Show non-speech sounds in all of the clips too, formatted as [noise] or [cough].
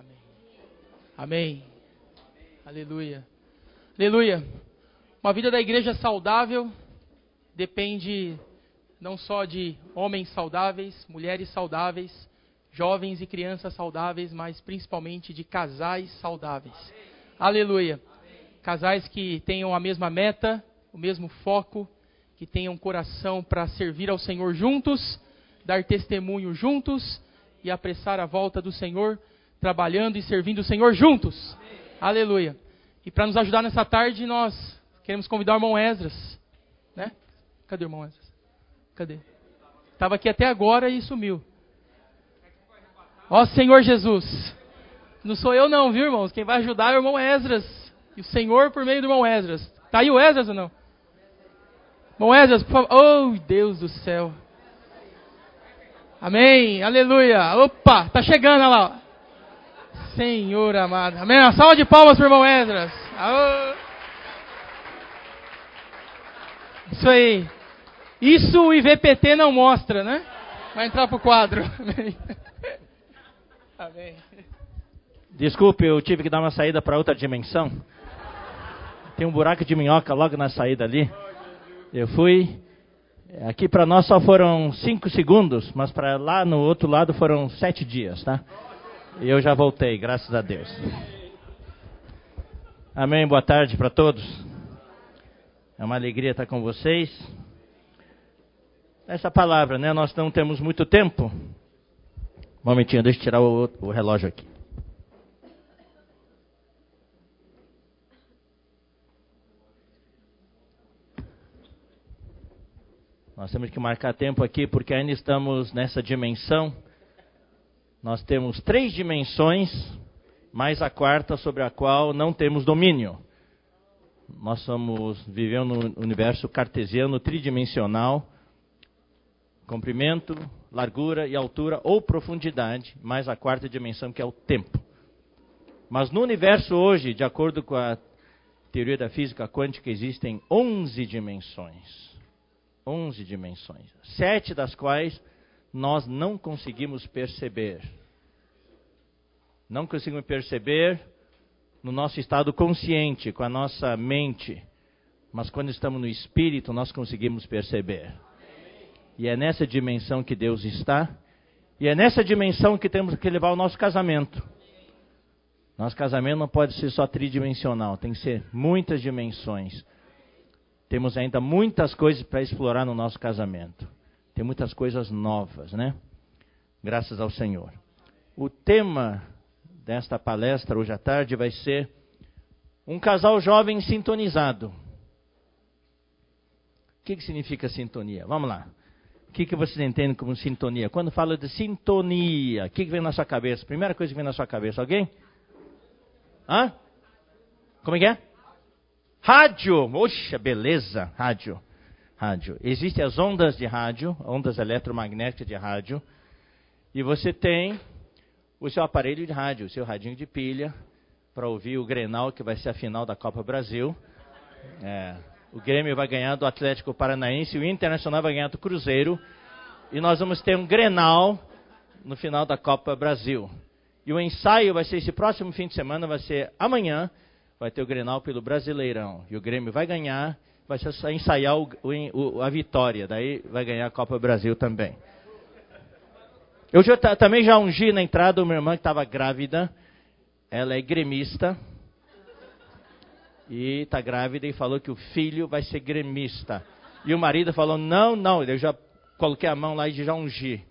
Amém. Amém. Aleluia. Aleluia. Uma vida da igreja saudável depende não só de homens saudáveis, mulheres saudáveis, jovens e crianças saudáveis, mas principalmente de casais saudáveis. Aleluia. Casais que tenham a mesma meta, o mesmo foco, que tenham coração para servir ao Senhor juntos, dar testemunho juntos e apressar a volta do Senhor, trabalhando e servindo o Senhor juntos. Aleluia. E para nos ajudar nessa tarde, nós queremos convidar o irmão Esdras. Né? Cadê o irmão Esdras? Cadê? Estava aqui até agora e sumiu. Ó Senhor Jesus. Não sou eu não, viu, irmãos? Quem vai ajudar é o irmão Esdras. E o Senhor por meio do irmão Esdras. Está aí o Esdras ou não? Irmão Esdras, por favor. Oh, Deus do céu. Amém. Aleluia. Opa, tá chegando, olha lá. Senhor amado. Amém. Uma salva de palmas para o irmão Esdras. Aô. Isso aí. Isso o IVPT não mostra, né? Vai entrar pro quadro. Amém. Amém. Desculpe, eu tive que dar uma saída para outra dimensão. Tem um buraco de minhoca logo na saída ali. Eu fui. Aqui para nós só foram cinco segundos, mas para lá no outro lado foram sete dias, tá? E eu já voltei, graças a Deus. Amém. Boa tarde para todos. É uma alegria estar com vocês. Essa palavra, né? Nós não temos muito tempo. Um momentinho, deixa eu tirar o, o relógio aqui. Nós temos que marcar tempo aqui porque ainda estamos nessa dimensão. Nós temos três dimensões, mais a quarta sobre a qual não temos domínio. Nós somos vivendo no universo cartesiano tridimensional, comprimento, largura e altura ou profundidade, mais a quarta dimensão que é o tempo. Mas no universo hoje, de acordo com a teoria da física quântica, existem 11 dimensões. 11 dimensões. Sete das quais nós não conseguimos perceber. Não conseguimos perceber no nosso estado consciente, com a nossa mente. Mas quando estamos no espírito, nós conseguimos perceber. E é nessa dimensão que Deus está. E é nessa dimensão que temos que levar o nosso casamento. Nosso casamento não pode ser só tridimensional, tem que ser muitas dimensões. Temos ainda muitas coisas para explorar no nosso casamento. Tem muitas coisas novas, né? Graças ao Senhor. O tema desta palestra hoje à tarde vai ser um casal jovem sintonizado. O que, que significa sintonia? Vamos lá. O que, que vocês entendem como sintonia? Quando fala de sintonia, o que, que vem na sua cabeça? Primeira coisa que vem na sua cabeça, alguém? Hã? Como é que é? Rádio. Oxa, beleza, rádio. Rádio. Existem as ondas de rádio, ondas eletromagnéticas de rádio, e você tem o seu aparelho de rádio, o seu radinho de pilha, para ouvir o Grenal, que vai ser a final da Copa Brasil. É, o Grêmio vai ganhar do Atlético Paranaense, o Internacional vai ganhar do Cruzeiro. E nós vamos ter um Grenal no final da Copa Brasil. E o ensaio vai ser esse próximo fim de semana, vai ser amanhã, vai ter o Grenal pelo Brasileirão. E o Grêmio vai ganhar, vai ensaiar o, o, a vitória, daí vai ganhar a Copa Brasil também. Eu já, também já ungi na entrada uma irmã que estava grávida, ela é gremista, e está grávida e falou que o filho vai ser gremista. E o marido falou: Não, não, eu já coloquei a mão lá e já ungi.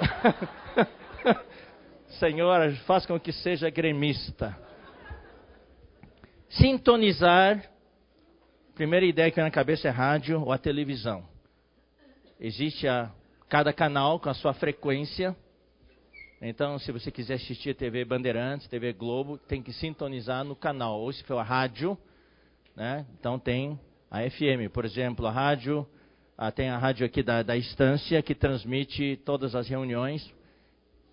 [laughs] Senhora, faz com que seja gremista. Sintonizar. Primeira ideia que vem na cabeça é rádio ou a televisão. Existe a, cada canal com a sua frequência. Então, se você quiser assistir TV Bandeirantes, TV Globo, tem que sintonizar no canal. Ou se for a rádio, né? então tem a FM. Por exemplo, a rádio, ah, tem a rádio aqui da, da estância que transmite todas as reuniões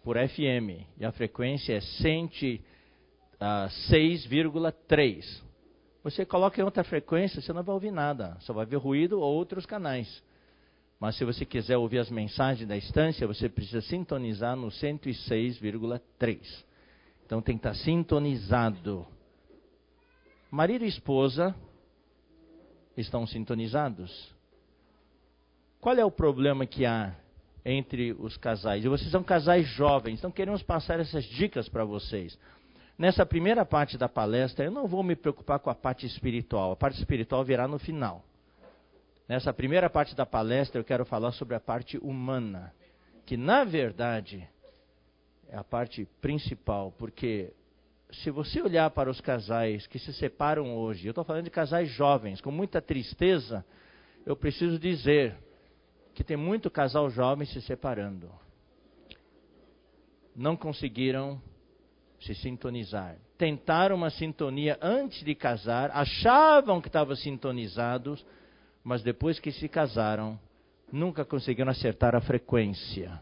por FM. E a frequência é 106,3. Você coloca em outra frequência, você não vai ouvir nada. Só vai ver ruído ou outros canais. Mas se você quiser ouvir as mensagens da estância, você precisa sintonizar no 106,3. Então tem que estar sintonizado. Marido e esposa estão sintonizados? Qual é o problema que há entre os casais? E vocês são casais jovens, então queremos passar essas dicas para vocês. Nessa primeira parte da palestra, eu não vou me preocupar com a parte espiritual, a parte espiritual virá no final. Nessa primeira parte da palestra, eu quero falar sobre a parte humana, que na verdade é a parte principal, porque se você olhar para os casais que se separam hoje, eu estou falando de casais jovens, com muita tristeza, eu preciso dizer que tem muito casal jovem se separando. Não conseguiram se sintonizar. Tentaram uma sintonia antes de casar, achavam que estavam sintonizados, mas depois que se casaram, nunca conseguiram acertar a frequência.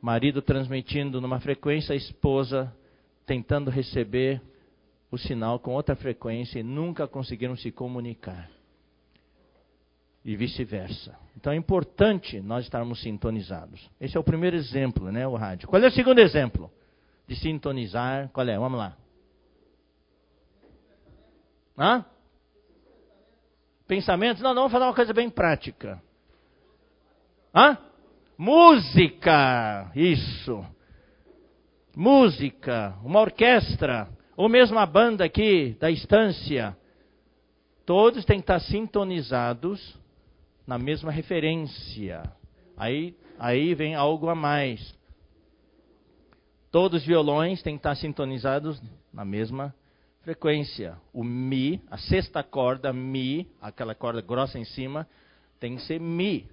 Marido transmitindo numa frequência, a esposa tentando receber o sinal com outra frequência e nunca conseguiram se comunicar. E vice-versa. Então é importante nós estarmos sintonizados. Esse é o primeiro exemplo, né, o rádio. Qual é o segundo exemplo de sintonizar? Qual é? Vamos lá. Hã? Pensamentos? Não, não, vamos falar uma coisa bem prática. Hã? Música! Isso música, uma orquestra, ou mesmo a banda aqui da estância, todos têm que estar sintonizados na mesma referência. Aí, aí vem algo a mais. Todos os violões têm que estar sintonizados na mesma frequência. O Mi, a sexta corda, Mi, aquela corda grossa em cima, tem que ser Mi.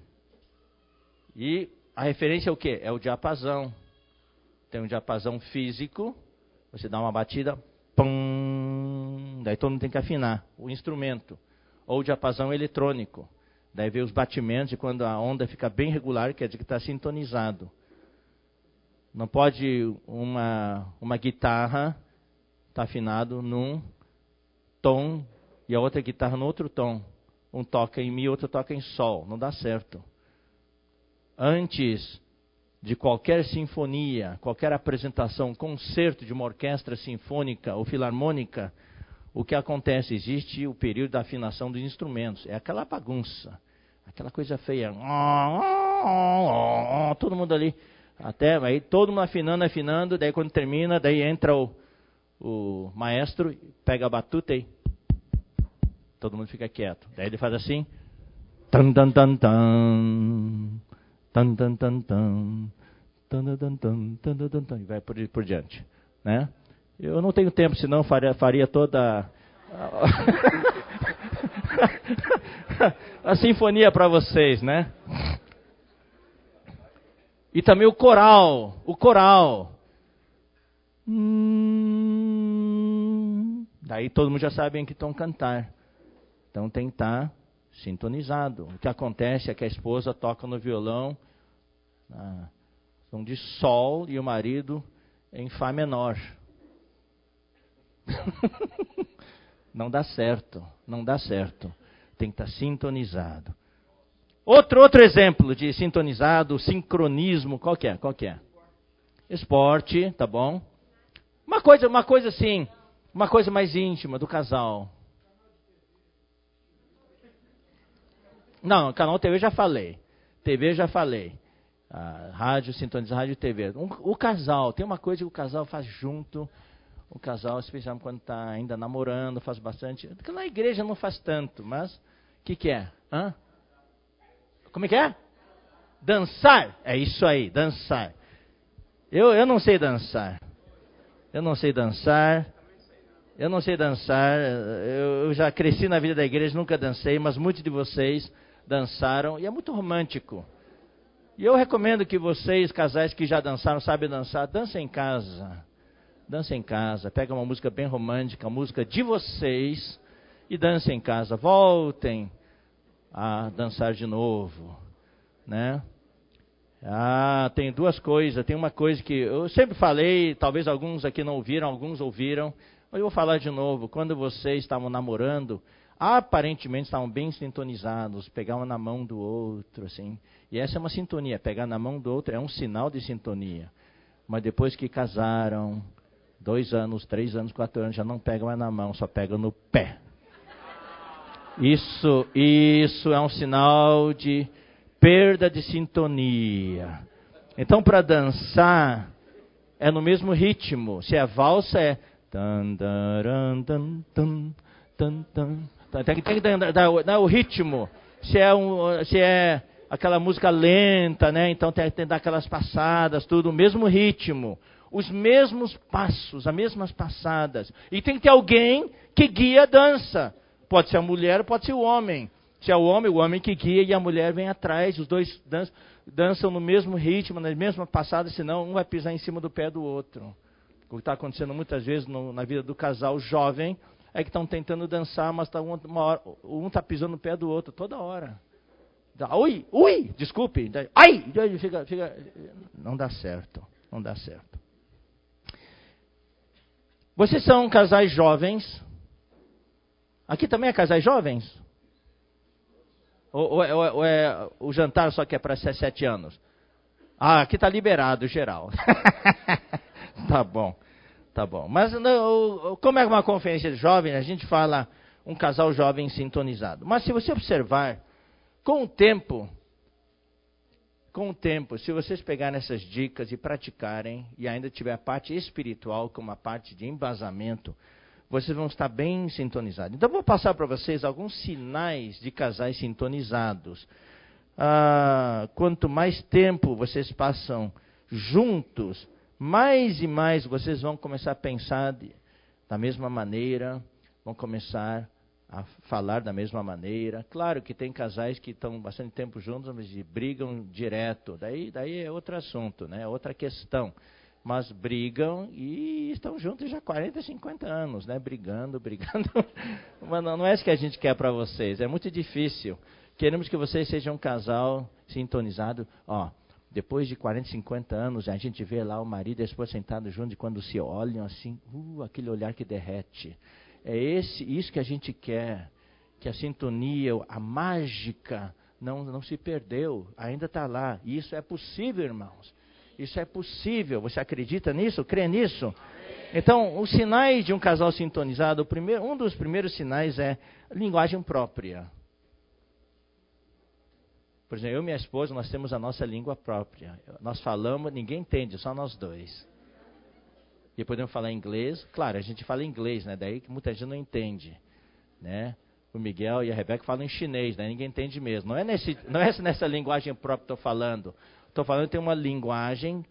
E a referência é o que? É o diapasão tem um diapasão físico, você dá uma batida, pum, daí todo mundo tem que afinar o instrumento. Ou o diapasão eletrônico, daí vê os batimentos e quando a onda fica bem regular, quer dizer que está sintonizado. Não pode uma, uma guitarra estar tá afinado num tom e a outra guitarra no outro tom. Um toca em mi, outro toca em sol. Não dá certo. Antes de qualquer sinfonia, qualquer apresentação, concerto de uma orquestra sinfônica ou filarmônica, o que acontece? Existe o período da afinação dos instrumentos. É aquela bagunça, aquela coisa feia. Todo mundo ali, até aí todo mundo afinando, afinando, daí quando termina, daí entra o, o maestro, pega a batuta e todo mundo fica quieto. Daí ele faz assim. Tan tan tan tan. Tan tan tan tan. Tan tan tan tan tan tan e vai por, por diante, né? Eu não tenho tempo, senão faria, faria toda a sinfonia para vocês, né? E também o coral, o coral. Hum, daí todo mundo já sabe em que tom cantar. Então tem que estar tá sintonizado. O que acontece é que a esposa toca no violão na som de sol e o marido em fá menor. [laughs] não dá certo, não dá certo. Tem que estar sintonizado. Outro outro exemplo de sintonizado, sincronismo, qual que é? Qual que é? Esporte, tá bom? Uma coisa, uma coisa assim, uma coisa mais íntima do casal. Não, canal TV já falei. TV já falei. Ah, rádio, sintonizar rádio e TV. Um, o casal, tem uma coisa que o casal faz junto. O casal, especialmente quando está ainda namorando, faz bastante. Porque na igreja não faz tanto, mas o que, que é? Hã? Como é que é? Dançar. É isso aí, dançar. Eu, eu não sei dançar. Eu não sei dançar. Eu não sei dançar. Eu, eu já cresci na vida da igreja, nunca dancei, mas muitos de vocês dançaram e é muito romântico. E eu recomendo que vocês, casais que já dançaram, sabem dançar, dancem em casa. Dancem em casa, pega uma música bem romântica, música de vocês e dancem em casa. Voltem a dançar de novo, né? Ah, tem duas coisas. Tem uma coisa que eu sempre falei, talvez alguns aqui não ouviram, alguns ouviram, mas eu vou falar de novo. Quando vocês estavam namorando, aparentemente estavam bem sintonizados, pegavam na mão do outro, assim. E essa é uma sintonia, pegar na mão do outro é um sinal de sintonia. mas depois que casaram, dois anos, três anos, quatro anos, já não pegam mais na mão, só pegam no pé. Isso, isso é um sinal de perda de sintonia. Então, para dançar, é no mesmo ritmo. Se é valsa, é. Tem que dar o ritmo. Se é, um, se é aquela música lenta, né? Então tem que dar aquelas passadas, tudo, o mesmo ritmo. Os mesmos passos, as mesmas passadas. E tem que ter alguém que guia a dança. Pode ser a mulher, pode ser o homem. Se é o homem, o homem que guia e a mulher vem atrás. Os dois dançam, dançam no mesmo ritmo, nas mesmas passadas, senão um vai pisar em cima do pé do outro. O que está acontecendo muitas vezes no, na vida do casal jovem é que estão tentando dançar, mas tá uma hora, um está pisando no pé do outro toda hora. Ui, ui, desculpe. Ai, fica, fica, não dá certo, não dá certo. Vocês são casais jovens. Aqui também é casais jovens? Ou, ou, ou, ou é o jantar só que é para 17 anos? Ah, aqui está liberado, geral. [laughs] tá bom, tá bom. Mas não, como é uma conferência de jovens, a gente fala um casal jovem sintonizado. Mas se você observar, com o tempo, com o tempo, se vocês pegarem essas dicas e praticarem, e ainda tiver a parte espiritual como a parte de embasamento, vocês vão estar bem sintonizados. Então, vou passar para vocês alguns sinais de casais sintonizados. Ah, quanto mais tempo vocês passam juntos, mais e mais vocês vão começar a pensar de, da mesma maneira, vão começar a falar da mesma maneira. Claro que tem casais que estão bastante tempo juntos, mas brigam direto. Daí, daí é outro assunto, né? outra questão mas brigam e estão juntos já 40, 50 anos, né? Brigando, [laughs] brigando. mas não é isso que a gente quer para vocês. É muito difícil. Queremos que vocês sejam um casal sintonizado. Ó, depois de 40, 50 anos, a gente vê lá o marido e a esposa sentados juntos e quando se olham assim, uh, aquele olhar que derrete. É esse, isso que a gente quer. Que a sintonia, a mágica não, não se perdeu, ainda está lá. E isso é possível, irmãos. Isso é possível. Você acredita nisso? Crê nisso? Então, os sinais de um casal sintonizado, primeiro, um dos primeiros sinais é linguagem própria. Por exemplo, eu e minha esposa, nós temos a nossa língua própria. Nós falamos, ninguém entende, só nós dois. E podemos falar inglês. Claro, a gente fala inglês, né? Daí que muita gente não entende, né? O Miguel e a Rebeca falam em chinês, né? Ninguém entende mesmo. Não é, nesse, não é nessa linguagem própria que estou falando. Estou falando tem uma linguagem,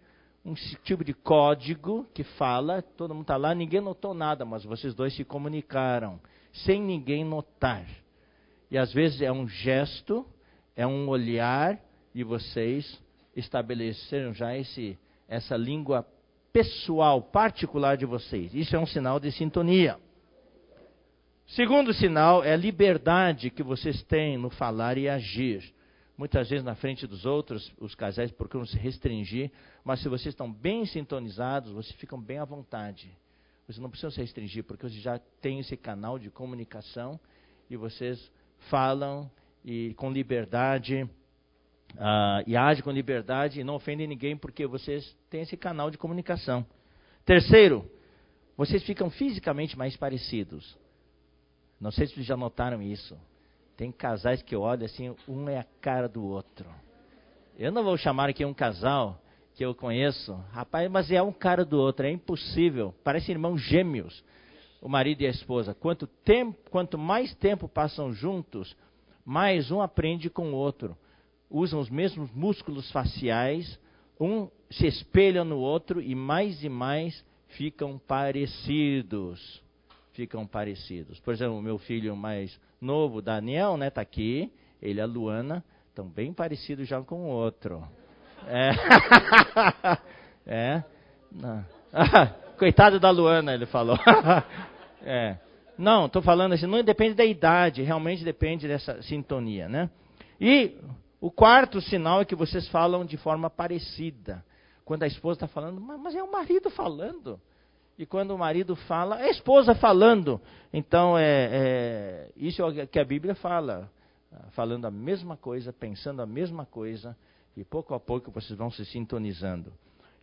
um tipo de código que fala, todo mundo está lá, ninguém notou nada, mas vocês dois se comunicaram, sem ninguém notar. E às vezes é um gesto, é um olhar, e vocês estabeleceram já esse, essa língua pessoal, particular de vocês. Isso é um sinal de sintonia. Segundo sinal é a liberdade que vocês têm no falar e agir. Muitas vezes na frente dos outros, os casais procuram se restringir, mas se vocês estão bem sintonizados, vocês ficam bem à vontade. Vocês não precisam se restringir, porque vocês já têm esse canal de comunicação e vocês falam e com liberdade uh, e agem com liberdade e não ofendem ninguém porque vocês têm esse canal de comunicação. Terceiro, vocês ficam fisicamente mais parecidos. Não sei se vocês já notaram isso. Tem casais que eu olho assim, um é a cara do outro. Eu não vou chamar aqui um casal que eu conheço, rapaz, mas é um cara do outro, é impossível. Parecem irmãos gêmeos, o marido e a esposa. Quanto, tempo, quanto mais tempo passam juntos, mais um aprende com o outro. Usam os mesmos músculos faciais, um se espelha no outro e mais e mais ficam parecidos. Ficam parecidos. Por exemplo, o meu filho mais novo, Daniel, né, tá aqui, ele e a Luana, estão bem parecidos já com o outro. É. [laughs] é. [laughs] Coitado da Luana, ele falou. [laughs] é. Não, estou falando assim, não depende da idade, realmente depende dessa sintonia, né? E o quarto sinal é que vocês falam de forma parecida. Quando a esposa está falando, mas é o marido falando. E quando o marido fala, é a esposa falando. Então, é, é, isso é o que a Bíblia fala. Falando a mesma coisa, pensando a mesma coisa. E pouco a pouco vocês vão se sintonizando.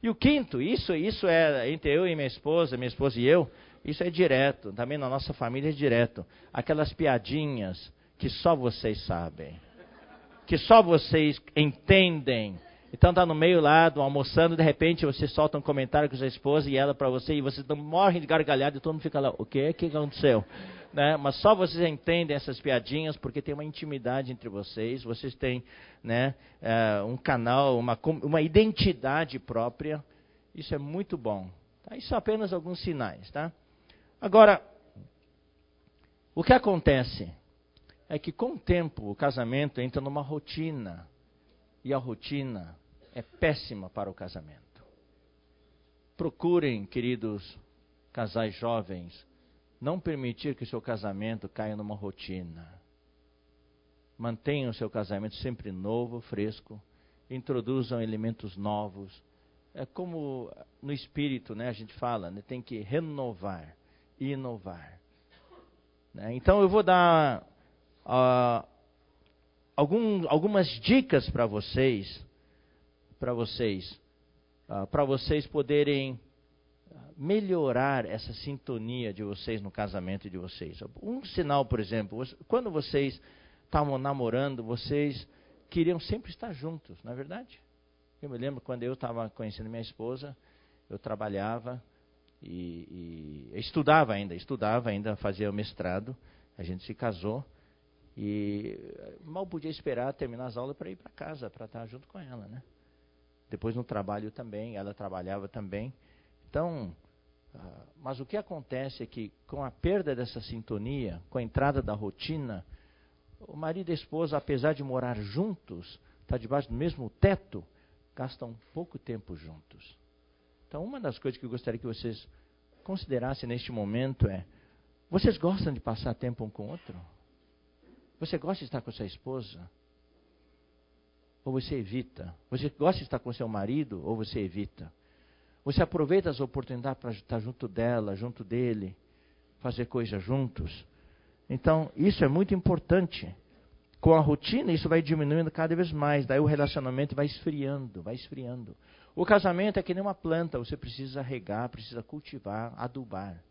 E o quinto, isso, isso é entre eu e minha esposa, minha esposa e eu, isso é direto, também na nossa família é direto. Aquelas piadinhas que só vocês sabem, que só vocês entendem. Então tá no meio lá, do almoçando, de repente você solta um comentário com sua esposa e ela para você e vocês morrem de gargalhada e todo mundo fica lá, o quê? O que aconteceu? Né? Mas só vocês entendem essas piadinhas porque tem uma intimidade entre vocês, vocês têm né, uh, um canal, uma, uma identidade própria. Isso é muito bom. Tá? Isso são apenas alguns sinais, tá? Agora, o que acontece é que com o tempo o casamento entra numa rotina. E a rotina é péssima para o casamento. Procurem, queridos casais jovens, não permitir que o seu casamento caia numa rotina. Mantenham o seu casamento sempre novo, fresco. Introduzam elementos novos. É como no espírito, né, a gente fala, né, tem que renovar inovar. Né? Então eu vou dar uh, algum, algumas dicas para vocês, para vocês, uh, para vocês poderem melhorar essa sintonia de vocês no casamento de vocês. Um sinal, por exemplo, quando vocês estavam namorando, vocês queriam sempre estar juntos, não é verdade? Eu me lembro quando eu estava conhecendo minha esposa, eu trabalhava, e, e estudava ainda, estudava ainda, fazia o mestrado. A gente se casou e mal podia esperar terminar as aulas para ir para casa, para estar junto com ela, né? Depois no trabalho também, ela trabalhava também. Então, uh, mas o que acontece é que com a perda dessa sintonia, com a entrada da rotina, o marido e a esposa, apesar de morar juntos, estar tá debaixo do mesmo teto, gastam pouco tempo juntos. Então, uma das coisas que eu gostaria que vocês considerassem neste momento é: vocês gostam de passar tempo um com o outro? Você gosta de estar com sua esposa? Ou você evita? Você gosta de estar com seu marido? Ou você evita? Você aproveita as oportunidades para estar junto dela, junto dele, fazer coisas juntos? Então, isso é muito importante. Com a rotina, isso vai diminuindo cada vez mais. Daí o relacionamento vai esfriando, vai esfriando. O casamento é que nem uma planta, você precisa regar, precisa cultivar, adubar.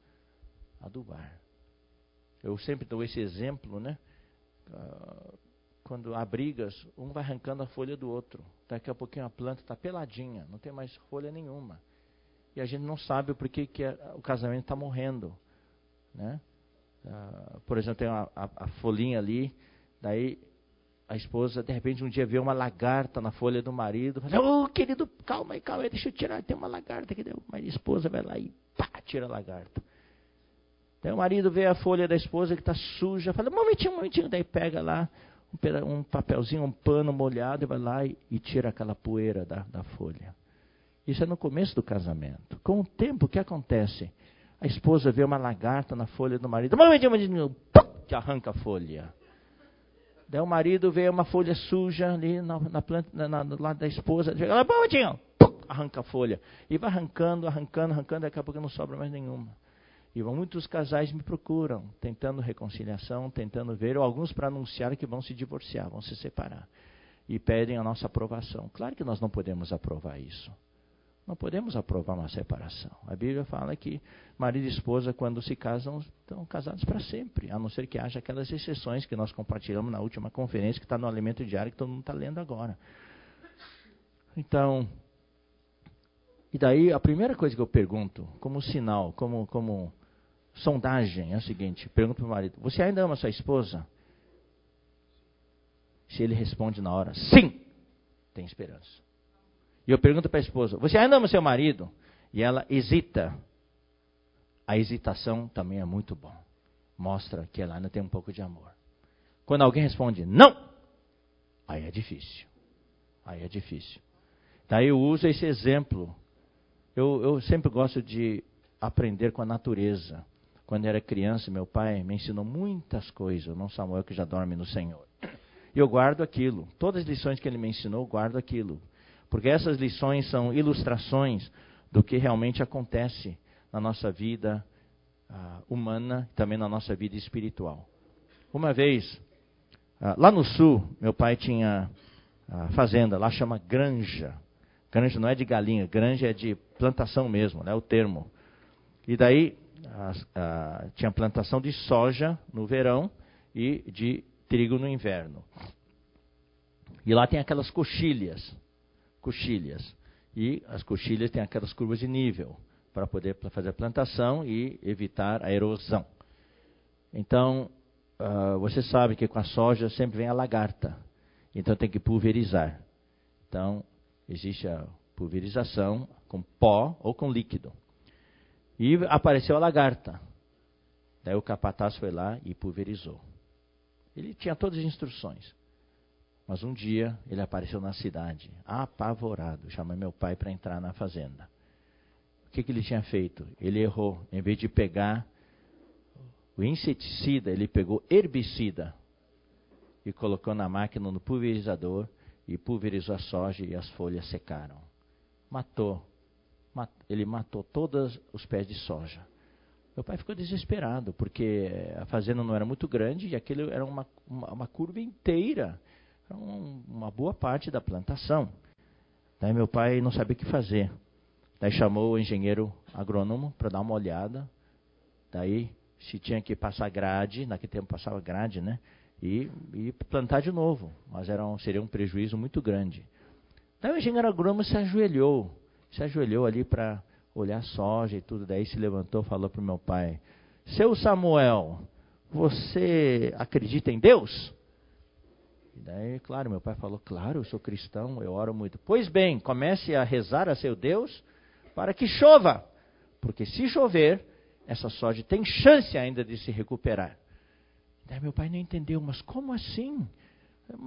Adubar. Eu sempre dou esse exemplo, né? Ah, quando há brigas, um vai arrancando a folha do outro. Daqui a pouquinho a planta está peladinha, não tem mais folha nenhuma. E a gente não sabe por que, que o casamento está morrendo. Né? Uh, por exemplo, tem a, a, a folhinha ali, daí a esposa, de repente, um dia vê uma lagarta na folha do marido. Fala, ô oh, querido, calma aí, calma aí, deixa eu tirar, tem uma lagarta aqui. Mas a esposa vai lá e pá, tira a lagarta. Daí o marido vê a folha da esposa que está suja, fala, um momentinho, um momentinho. Daí pega lá um, papelzinho, um pano molhado e vai lá e, e tira aquela poeira da, da folha. Isso é no começo do casamento. Com o tempo, o que acontece? A esposa vê uma lagarta na folha do marido, que arranca a folha. Daí o marido vê uma folha suja ali na, na planta, na, na, do lado da esposa. Chega lá, arranca a folha. E vai arrancando, arrancando, arrancando, daqui a pouco não sobra mais nenhuma. E muitos casais me procuram, tentando reconciliação, tentando ver, ou alguns para anunciar que vão se divorciar, vão se separar. E pedem a nossa aprovação. Claro que nós não podemos aprovar isso. Não podemos aprovar uma separação. A Bíblia fala que marido e esposa, quando se casam, estão casados para sempre, a não ser que haja aquelas exceções que nós compartilhamos na última conferência, que está no Alimento Diário, que todo mundo está lendo agora. Então, e daí a primeira coisa que eu pergunto, como sinal, como, como sondagem, é o seguinte: pergunto para o marido, você ainda ama sua esposa? Se ele responde na hora, sim, tem esperança. E eu pergunto para a esposa: Você ainda ama seu marido? E ela hesita. A hesitação também é muito bom. Mostra que ela ainda tem um pouco de amor. Quando alguém responde não, aí é difícil. Aí é difícil. Daí eu uso esse exemplo. Eu, eu sempre gosto de aprender com a natureza. Quando era criança, meu pai me ensinou muitas coisas. Não Samuel que já dorme no Senhor. E eu guardo aquilo. Todas as lições que ele me ensinou, eu guardo aquilo. Porque essas lições são ilustrações do que realmente acontece na nossa vida uh, humana e também na nossa vida espiritual. Uma vez, uh, lá no sul, meu pai tinha uh, fazenda, lá chama granja. Granja não é de galinha, granja é de plantação mesmo, né? O termo. E daí a, a, tinha plantação de soja no verão e de trigo no inverno. E lá tem aquelas coxilhas, coxilhas. E as coxilhas têm aquelas curvas de nível para poder fazer a plantação e evitar a erosão. Então, uh, você sabe que com a soja sempre vem a lagarta. Então tem que pulverizar. Então, existe a pulverização com pó ou com líquido. E apareceu a lagarta. Daí o capataz foi lá e pulverizou. Ele tinha todas as instruções. Mas um dia ele apareceu na cidade, apavorado. Chamei meu pai para entrar na fazenda. O que, que ele tinha feito? Ele errou. Em vez de pegar o inseticida, ele pegou herbicida e colocou na máquina no pulverizador e pulverizou a soja e as folhas secaram. Matou. Ele matou todos os pés de soja. Meu pai ficou desesperado, porque a fazenda não era muito grande e aquilo era uma, uma, uma curva inteira. Um, uma boa parte da plantação. Daí meu pai não sabia o que fazer. Daí chamou o engenheiro agrônomo para dar uma olhada. Daí, se tinha que passar grade, naquele tempo passava grade, né? E, e plantar de novo. Mas era um, seria um prejuízo muito grande. Daí o engenheiro agrônomo se ajoelhou. Se ajoelhou ali para olhar soja e tudo. Daí se levantou falou para o meu pai: Seu Samuel, você acredita em Deus? E daí, claro, meu pai falou: Claro, eu sou cristão, eu oro muito. Pois bem, comece a rezar a seu Deus para que chova. Porque se chover, essa soja tem chance ainda de se recuperar. Daí meu pai não entendeu, mas como assim?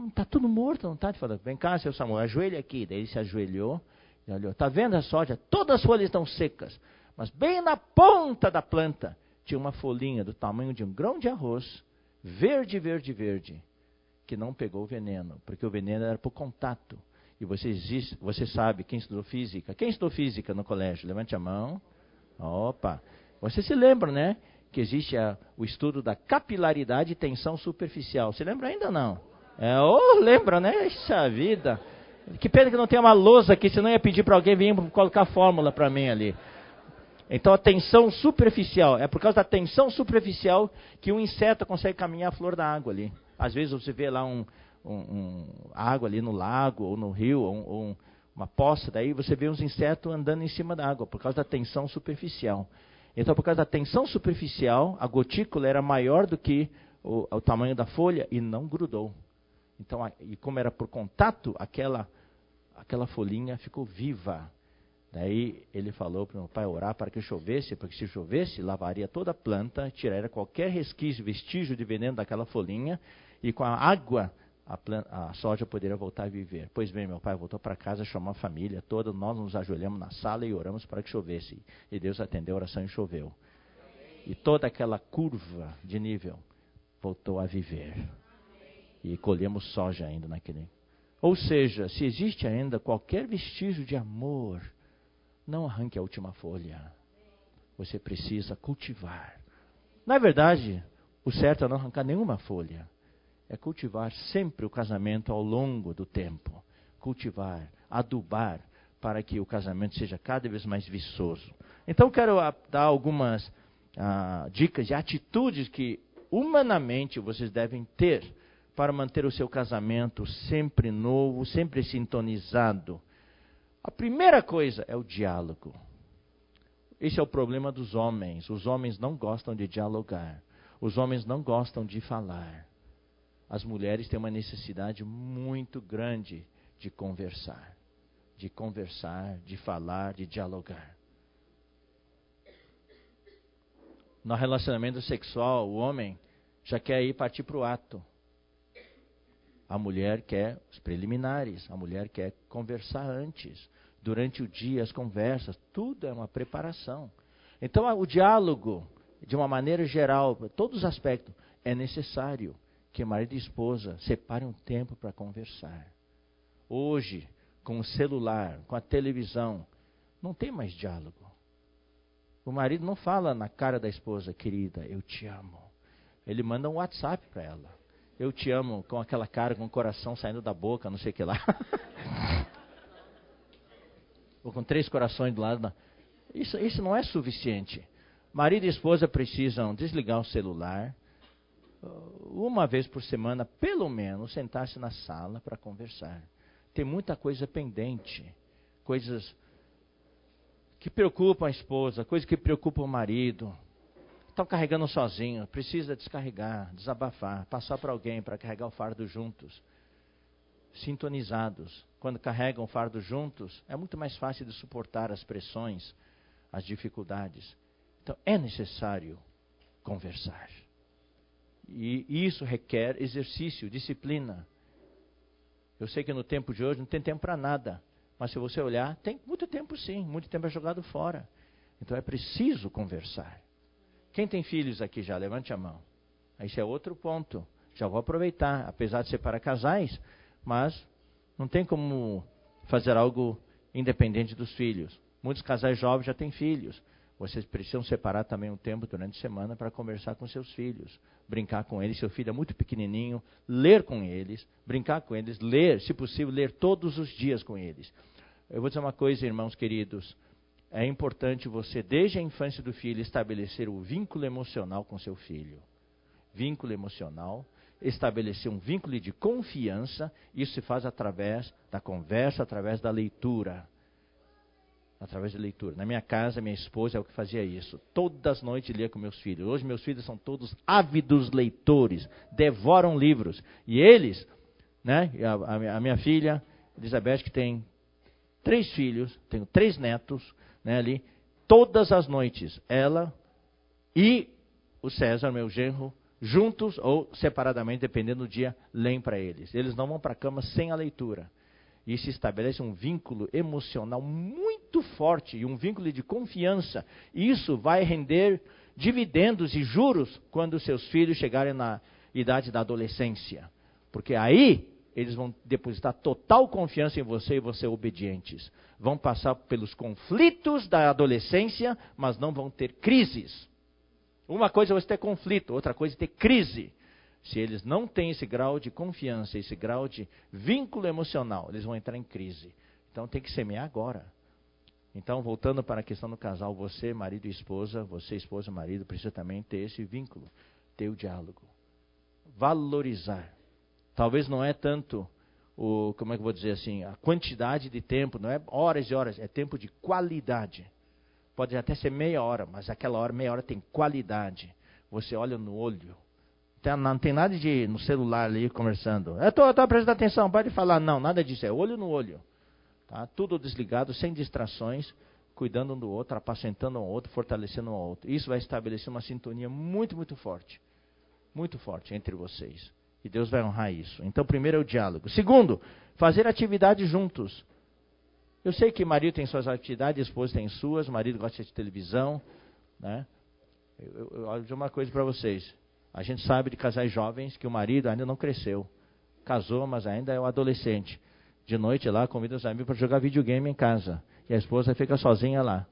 Está tudo morto, não está? Ele falou, vem cá, seu Samuel, ajoelha aqui. Daí ele se ajoelhou e olhou. Está vendo a soja? Todas as folhas estão secas. Mas bem na ponta da planta tinha uma folhinha do tamanho de um grão de arroz, verde, verde, verde, que não pegou o veneno, porque o veneno era por contato. E você, existe, você sabe, quem estudou física? Quem estudou física no colégio? Levante a mão. Opa! Você se lembra, né? Que existe a, o estudo da capilaridade e tensão superficial. Você lembra ainda não? É, oh, lembra, né? Essa vida. Que pena que não tem uma lousa aqui, senão ia pedir para alguém vir colocar a fórmula para mim ali. Então a tensão superficial, é por causa da tensão superficial que um inseto consegue caminhar a flor da água ali. Às vezes você vê lá um, um, um, água ali no lago ou no rio, ou, ou uma poça, daí você vê uns insetos andando em cima da água, por causa da tensão superficial. Então, por causa da tensão superficial, a gotícula era maior do que o, o tamanho da folha e não grudou. Então, e como era por contato, aquela, aquela folhinha ficou viva. Daí ele falou para o meu pai orar para que chovesse, porque se chovesse, lavaria toda a planta, tiraria qualquer resquício, vestígio de veneno daquela folhinha, e com a água a, planta, a, soja poderia voltar a viver. Pois bem, meu pai voltou para casa, chamou a família toda, nós nos ajoelhamos na sala e oramos para que chovesse. E Deus atendeu a oração e choveu. E toda aquela curva de nível voltou a viver. E colhemos soja ainda naquele. Ou seja, se existe ainda qualquer vestígio de amor, não arranque a última folha. Você precisa cultivar. Na verdade, o certo é não arrancar nenhuma folha é cultivar sempre o casamento ao longo do tempo. Cultivar, adubar, para que o casamento seja cada vez mais viçoso. Então, quero ah, dar algumas ah, dicas de atitudes que, humanamente, vocês devem ter para manter o seu casamento sempre novo, sempre sintonizado. A primeira coisa é o diálogo. Esse é o problema dos homens. Os homens não gostam de dialogar. Os homens não gostam de falar as mulheres têm uma necessidade muito grande de conversar, de conversar, de falar, de dialogar. No relacionamento sexual, o homem já quer ir partir para o ato. A mulher quer os preliminares, a mulher quer conversar antes. Durante o dia, as conversas, tudo é uma preparação. Então, o diálogo, de uma maneira geral, todos os aspectos, é necessário que marido e esposa separem um tempo para conversar. Hoje, com o celular, com a televisão, não tem mais diálogo. O marido não fala na cara da esposa, querida, eu te amo. Ele manda um WhatsApp para ela. Eu te amo, com aquela cara, com o coração saindo da boca, não sei o que lá. [laughs] ou com três corações do lado. Isso, isso não é suficiente. Marido e esposa precisam desligar o celular, uh, uma vez por semana, pelo menos, sentar-se na sala para conversar. Tem muita coisa pendente, coisas que preocupam a esposa, coisas que preocupam o marido. Estão carregando sozinho, precisa descarregar, desabafar, passar para alguém para carregar o fardo juntos. Sintonizados. Quando carregam o fardo juntos, é muito mais fácil de suportar as pressões, as dificuldades. Então é necessário conversar. E isso requer exercício, disciplina. Eu sei que no tempo de hoje não tem tempo para nada. Mas se você olhar, tem muito tempo sim, muito tempo é jogado fora. Então é preciso conversar. Quem tem filhos aqui já? Levante a mão. Esse é outro ponto. Já vou aproveitar, apesar de ser para casais, mas não tem como fazer algo independente dos filhos. Muitos casais jovens já têm filhos. Vocês precisam separar também um tempo durante a semana para conversar com seus filhos, brincar com eles. Seu filho é muito pequenininho, ler com eles, brincar com eles, ler, se possível, ler todos os dias com eles. Eu vou dizer uma coisa, irmãos queridos. É importante você, desde a infância do filho, estabelecer o vínculo emocional com seu filho. Vínculo emocional, estabelecer um vínculo de confiança. Isso se faz através da conversa, através da leitura através da leitura. Na minha casa, minha esposa é o que fazia isso. Todas as noites lia com meus filhos. Hoje meus filhos são todos ávidos leitores, devoram livros. E eles, né, a, a minha filha, Elizabeth, que tem três filhos, tenho três netos, né, ali, todas as noites, ela e o César, meu genro, juntos ou separadamente, dependendo do dia, leem para eles. Eles não vão para a cama sem a leitura e se estabelece um vínculo emocional muito forte e um vínculo de confiança. Isso vai render dividendos e juros quando seus filhos chegarem na idade da adolescência. Porque aí eles vão depositar total confiança em você e você obedientes. Vão passar pelos conflitos da adolescência, mas não vão ter crises. Uma coisa é você ter conflito, outra coisa é ter crise. Se eles não têm esse grau de confiança, esse grau de vínculo emocional, eles vão entrar em crise. Então tem que semear agora. Então, voltando para a questão do casal, você, marido e esposa, você, esposa, marido, precisa também ter esse vínculo, ter o diálogo. Valorizar. Talvez não é tanto o, como é que eu vou dizer assim, a quantidade de tempo, não é horas e horas, é tempo de qualidade. Pode até ser meia hora, mas aquela hora, meia hora tem qualidade. Você olha no olho, não tem nada de no celular ali conversando. Eu estou prestando atenção, pode falar. Não, nada disso. É olho no olho. Tá? Tudo desligado, sem distrações, cuidando um do outro, apacentando um outro, fortalecendo um outro. Isso vai estabelecer uma sintonia muito, muito forte. Muito forte entre vocês. E Deus vai honrar isso. Então, primeiro é o diálogo. Segundo, fazer atividades juntos. Eu sei que marido tem suas atividades, esposa tem suas, marido gosta de televisão. Né? Eu, eu, eu dizer uma coisa para vocês. A gente sabe de casais jovens que o marido ainda não cresceu. Casou, mas ainda é um adolescente. De noite lá, convida os amigos para jogar videogame em casa. E a esposa fica sozinha lá.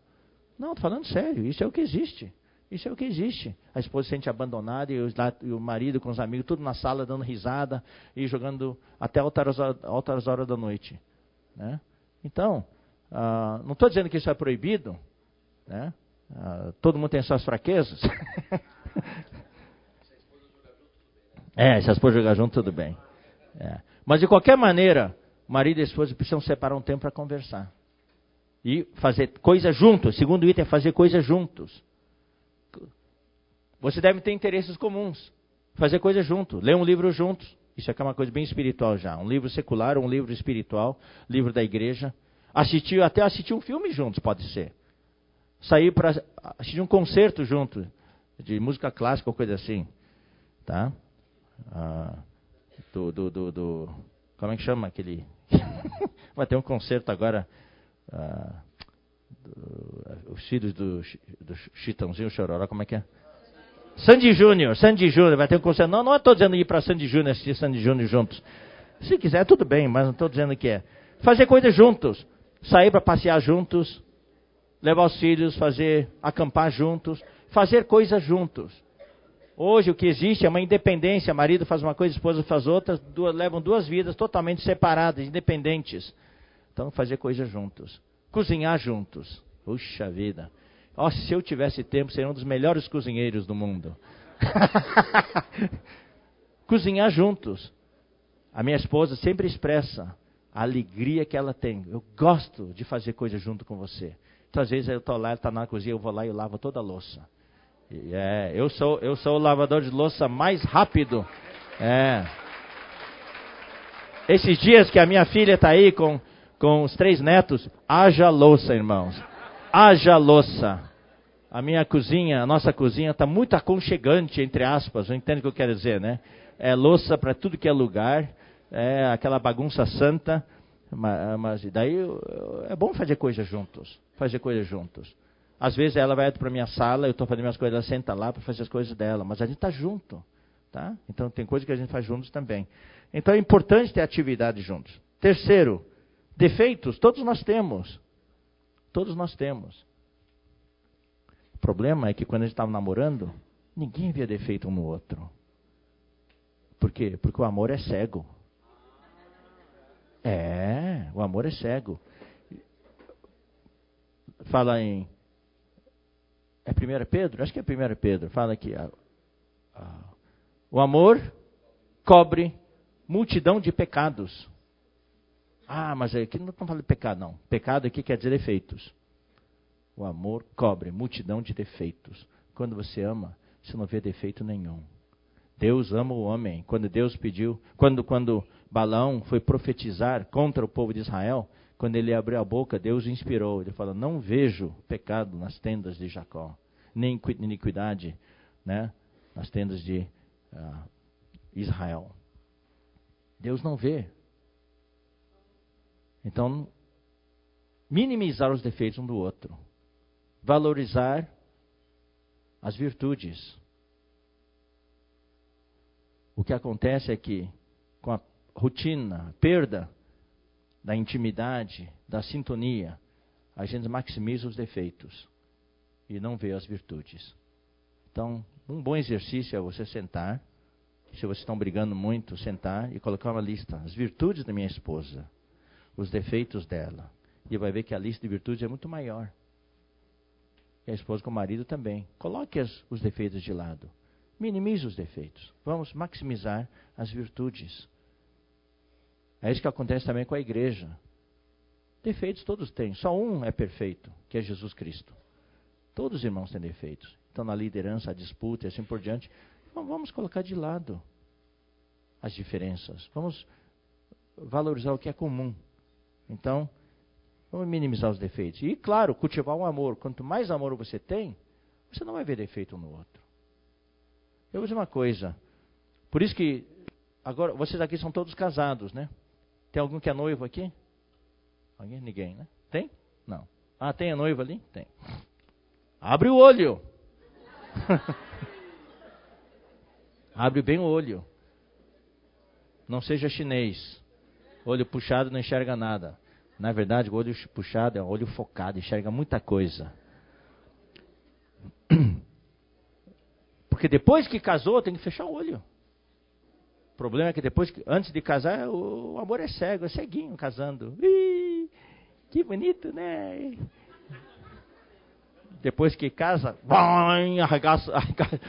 Não, estou falando sério, isso é o que existe. Isso é o que existe. A esposa se sente abandonada e, o marido com os amigos, tudo na sala, dando risada e jogando até altas, altas horas da noite. Né? Então, uh, não estou dizendo que isso é proibido. Né? Uh, todo mundo tem suas fraquezas. [laughs] É, se as esposa jogar junto, tudo bem. É. Mas de qualquer maneira, marido e esposa precisam separar um tempo para conversar. E fazer coisas juntos. Segundo item é fazer coisas juntos. Você deve ter interesses comuns. Fazer coisas juntos. Ler um livro juntos. Isso aqui é uma coisa bem espiritual já. Um livro secular, um livro espiritual, livro da igreja. Assistir, até assistir um filme juntos, pode ser. Sair para assistir um concerto junto, de música clássica ou coisa assim. Tá? ah, do, do, do, do, Como é que chama aquele. [laughs] Vai ter um concerto agora. Ah, do, os filhos do, do Chitãozinho Chororó, como é que é? Sandy Júnior, Sandy Júnior, vai ter um concerto. Não, não estou dizendo ir para Sandy Júnior assistir Sandy Júnior juntos. Se quiser, tudo bem, mas não estou dizendo que é. Fazer coisas juntos. Sair para passear juntos. Levar os filhos, fazer, acampar juntos. Fazer coisas juntos. Hoje o que existe é uma independência. Marido faz uma coisa, esposa faz outra, duas, levam duas vidas totalmente separadas, independentes. Então, fazer coisas juntos. Cozinhar juntos. Puxa vida. Oh, se eu tivesse tempo, seria um dos melhores cozinheiros do mundo. [laughs] Cozinhar juntos. A minha esposa sempre expressa a alegria que ela tem. Eu gosto de fazer coisa junto com você. Então, às vezes, eu estou lá, ela está na cozinha, eu vou lá e eu lavo toda a louça. E, é, eu sou, eu sou o lavador de louça mais rápido. É. Esses dias que a minha filha está aí com, com os três netos, haja louça, irmãos. Haja louça. A minha cozinha, a nossa cozinha está muito aconchegante, entre aspas, não entende o que eu quero dizer, né? É louça para tudo que é lugar, é aquela bagunça santa, mas daí é bom fazer coisas juntos, fazer coisas juntos. Às vezes ela vai para minha sala, eu estou fazendo minhas coisas, ela senta lá para fazer as coisas dela, mas a gente está junto, tá? Então tem coisa que a gente faz juntos também. Então é importante ter atividade juntos. Terceiro, defeitos, todos nós temos. Todos nós temos. O problema é que quando a gente estava namorando, ninguém via defeito um no outro. Por quê? Porque o amor é cego. É, o amor é cego. Fala em. É 1 Pedro? Acho que é 1 Pedro. Fala aqui. o amor cobre multidão de pecados. Ah, mas aqui não estamos falando de pecado, não. Pecado aqui quer dizer defeitos. O amor cobre multidão de defeitos. Quando você ama, você não vê defeito nenhum. Deus ama o homem. Quando Deus pediu, quando, quando Balão foi profetizar contra o povo de Israel, quando ele abriu a boca, Deus inspirou. Ele falou: Não vejo pecado nas tendas de Jacó, nem iniquidade né, nas tendas de uh, Israel. Deus não vê. Então, minimizar os defeitos um do outro. Valorizar as virtudes. O que acontece é que, com a rotina, perda da intimidade, da sintonia, a gente maximiza os defeitos e não vê as virtudes. Então, um bom exercício é você sentar se vocês estão brigando muito, sentar e colocar uma lista. As virtudes da minha esposa, os defeitos dela. E vai ver que a lista de virtudes é muito maior. A esposa com o marido também. Coloque as, os defeitos de lado. Minimize os defeitos. Vamos maximizar as virtudes. É isso que acontece também com a igreja. Defeitos todos têm. Só um é perfeito, que é Jesus Cristo. Todos os irmãos têm defeitos. Então, na liderança, a disputa e assim por diante, vamos colocar de lado as diferenças. Vamos valorizar o que é comum. Então, vamos minimizar os defeitos. E, claro, cultivar um amor. Quanto mais amor você tem, você não vai ver defeito um no outro. Eu dizer uma coisa. Por isso que, agora, vocês aqui são todos casados, né? Tem algum que é noivo aqui? Alguém? Ninguém, né? Tem? Não. Ah, tem a noiva ali? Tem. Abre o olho. [laughs] Abre bem o olho. Não seja chinês. Olho puxado não enxerga nada. Na verdade, o olho puxado é um olho focado, enxerga muita coisa. [clears throat] Porque depois que casou, tem que fechar o olho. O problema é que depois, antes de casar, o, amor é cego, é ceguinho casando. Ih, que bonito, né? Depois que casa, arregaça, arregaça,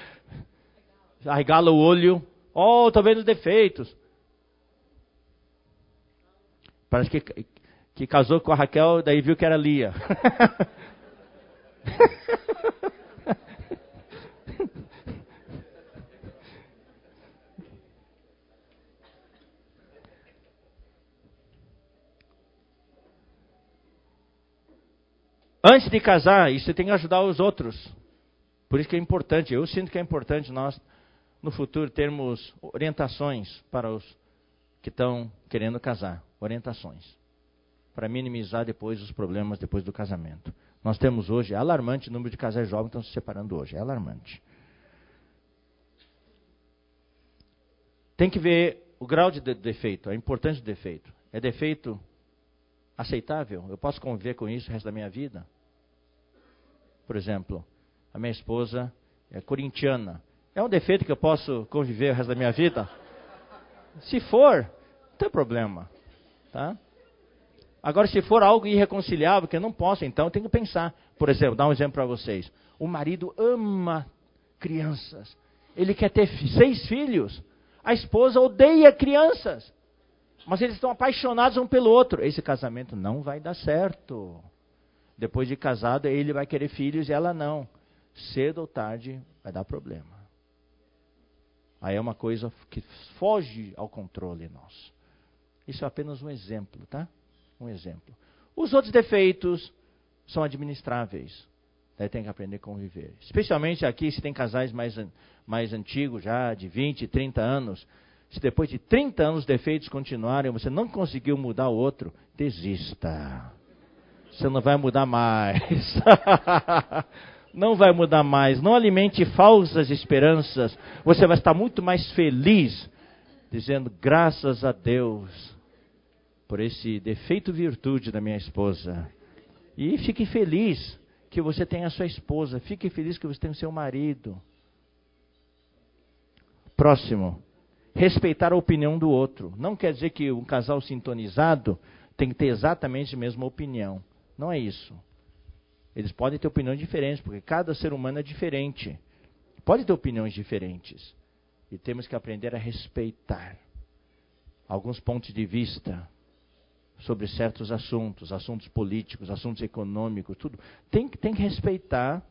arregala o olho. Oh, estou vendo os defeitos. Parece que, que casou com a Raquel, daí viu que era Lia. [laughs] Antes de casar, isso tem que ajudar os outros. Por isso que é importante, eu sinto que é importante nós no futuro termos orientações para os que estão querendo casar, orientações para minimizar depois os problemas depois do casamento. Nós temos hoje é alarmante o número de casais jovens que estão se separando hoje, é alarmante. Tem que ver o grau de defeito, a importância do defeito. É defeito aceitável? Eu posso conviver com isso o resto da minha vida? Por exemplo, a minha esposa é corintiana. É um defeito que eu posso conviver o resto da minha vida? Se for, não tem problema. Tá? Agora, se for algo irreconciliável, que eu não posso, então eu tenho que pensar. Por exemplo, dar um exemplo para vocês. O marido ama crianças. Ele quer ter seis filhos. A esposa odeia crianças. Mas eles estão apaixonados um pelo outro. Esse casamento não vai dar certo. Depois de casado, ele vai querer filhos e ela não. Cedo ou tarde vai dar problema. Aí é uma coisa que foge ao controle nosso. Isso é apenas um exemplo, tá? Um exemplo. Os outros defeitos são administráveis. Daí tem que aprender a conviver. Especialmente aqui, se tem casais mais, mais antigos já, de 20, 30 anos. Se depois de 30 anos os defeitos continuarem, você não conseguiu mudar o outro, desista. Você não vai mudar mais. [laughs] não vai mudar mais. Não alimente falsas esperanças. Você vai estar muito mais feliz, dizendo graças a Deus por esse defeito virtude da minha esposa. E fique feliz que você tem a sua esposa. Fique feliz que você tem o seu marido. Próximo. Respeitar a opinião do outro. Não quer dizer que um casal sintonizado tem que ter exatamente a mesma opinião. Não é isso. Eles podem ter opiniões diferentes, porque cada ser humano é diferente. Pode ter opiniões diferentes. E temos que aprender a respeitar alguns pontos de vista sobre certos assuntos, assuntos políticos, assuntos econômicos, tudo. Tem, tem que respeitar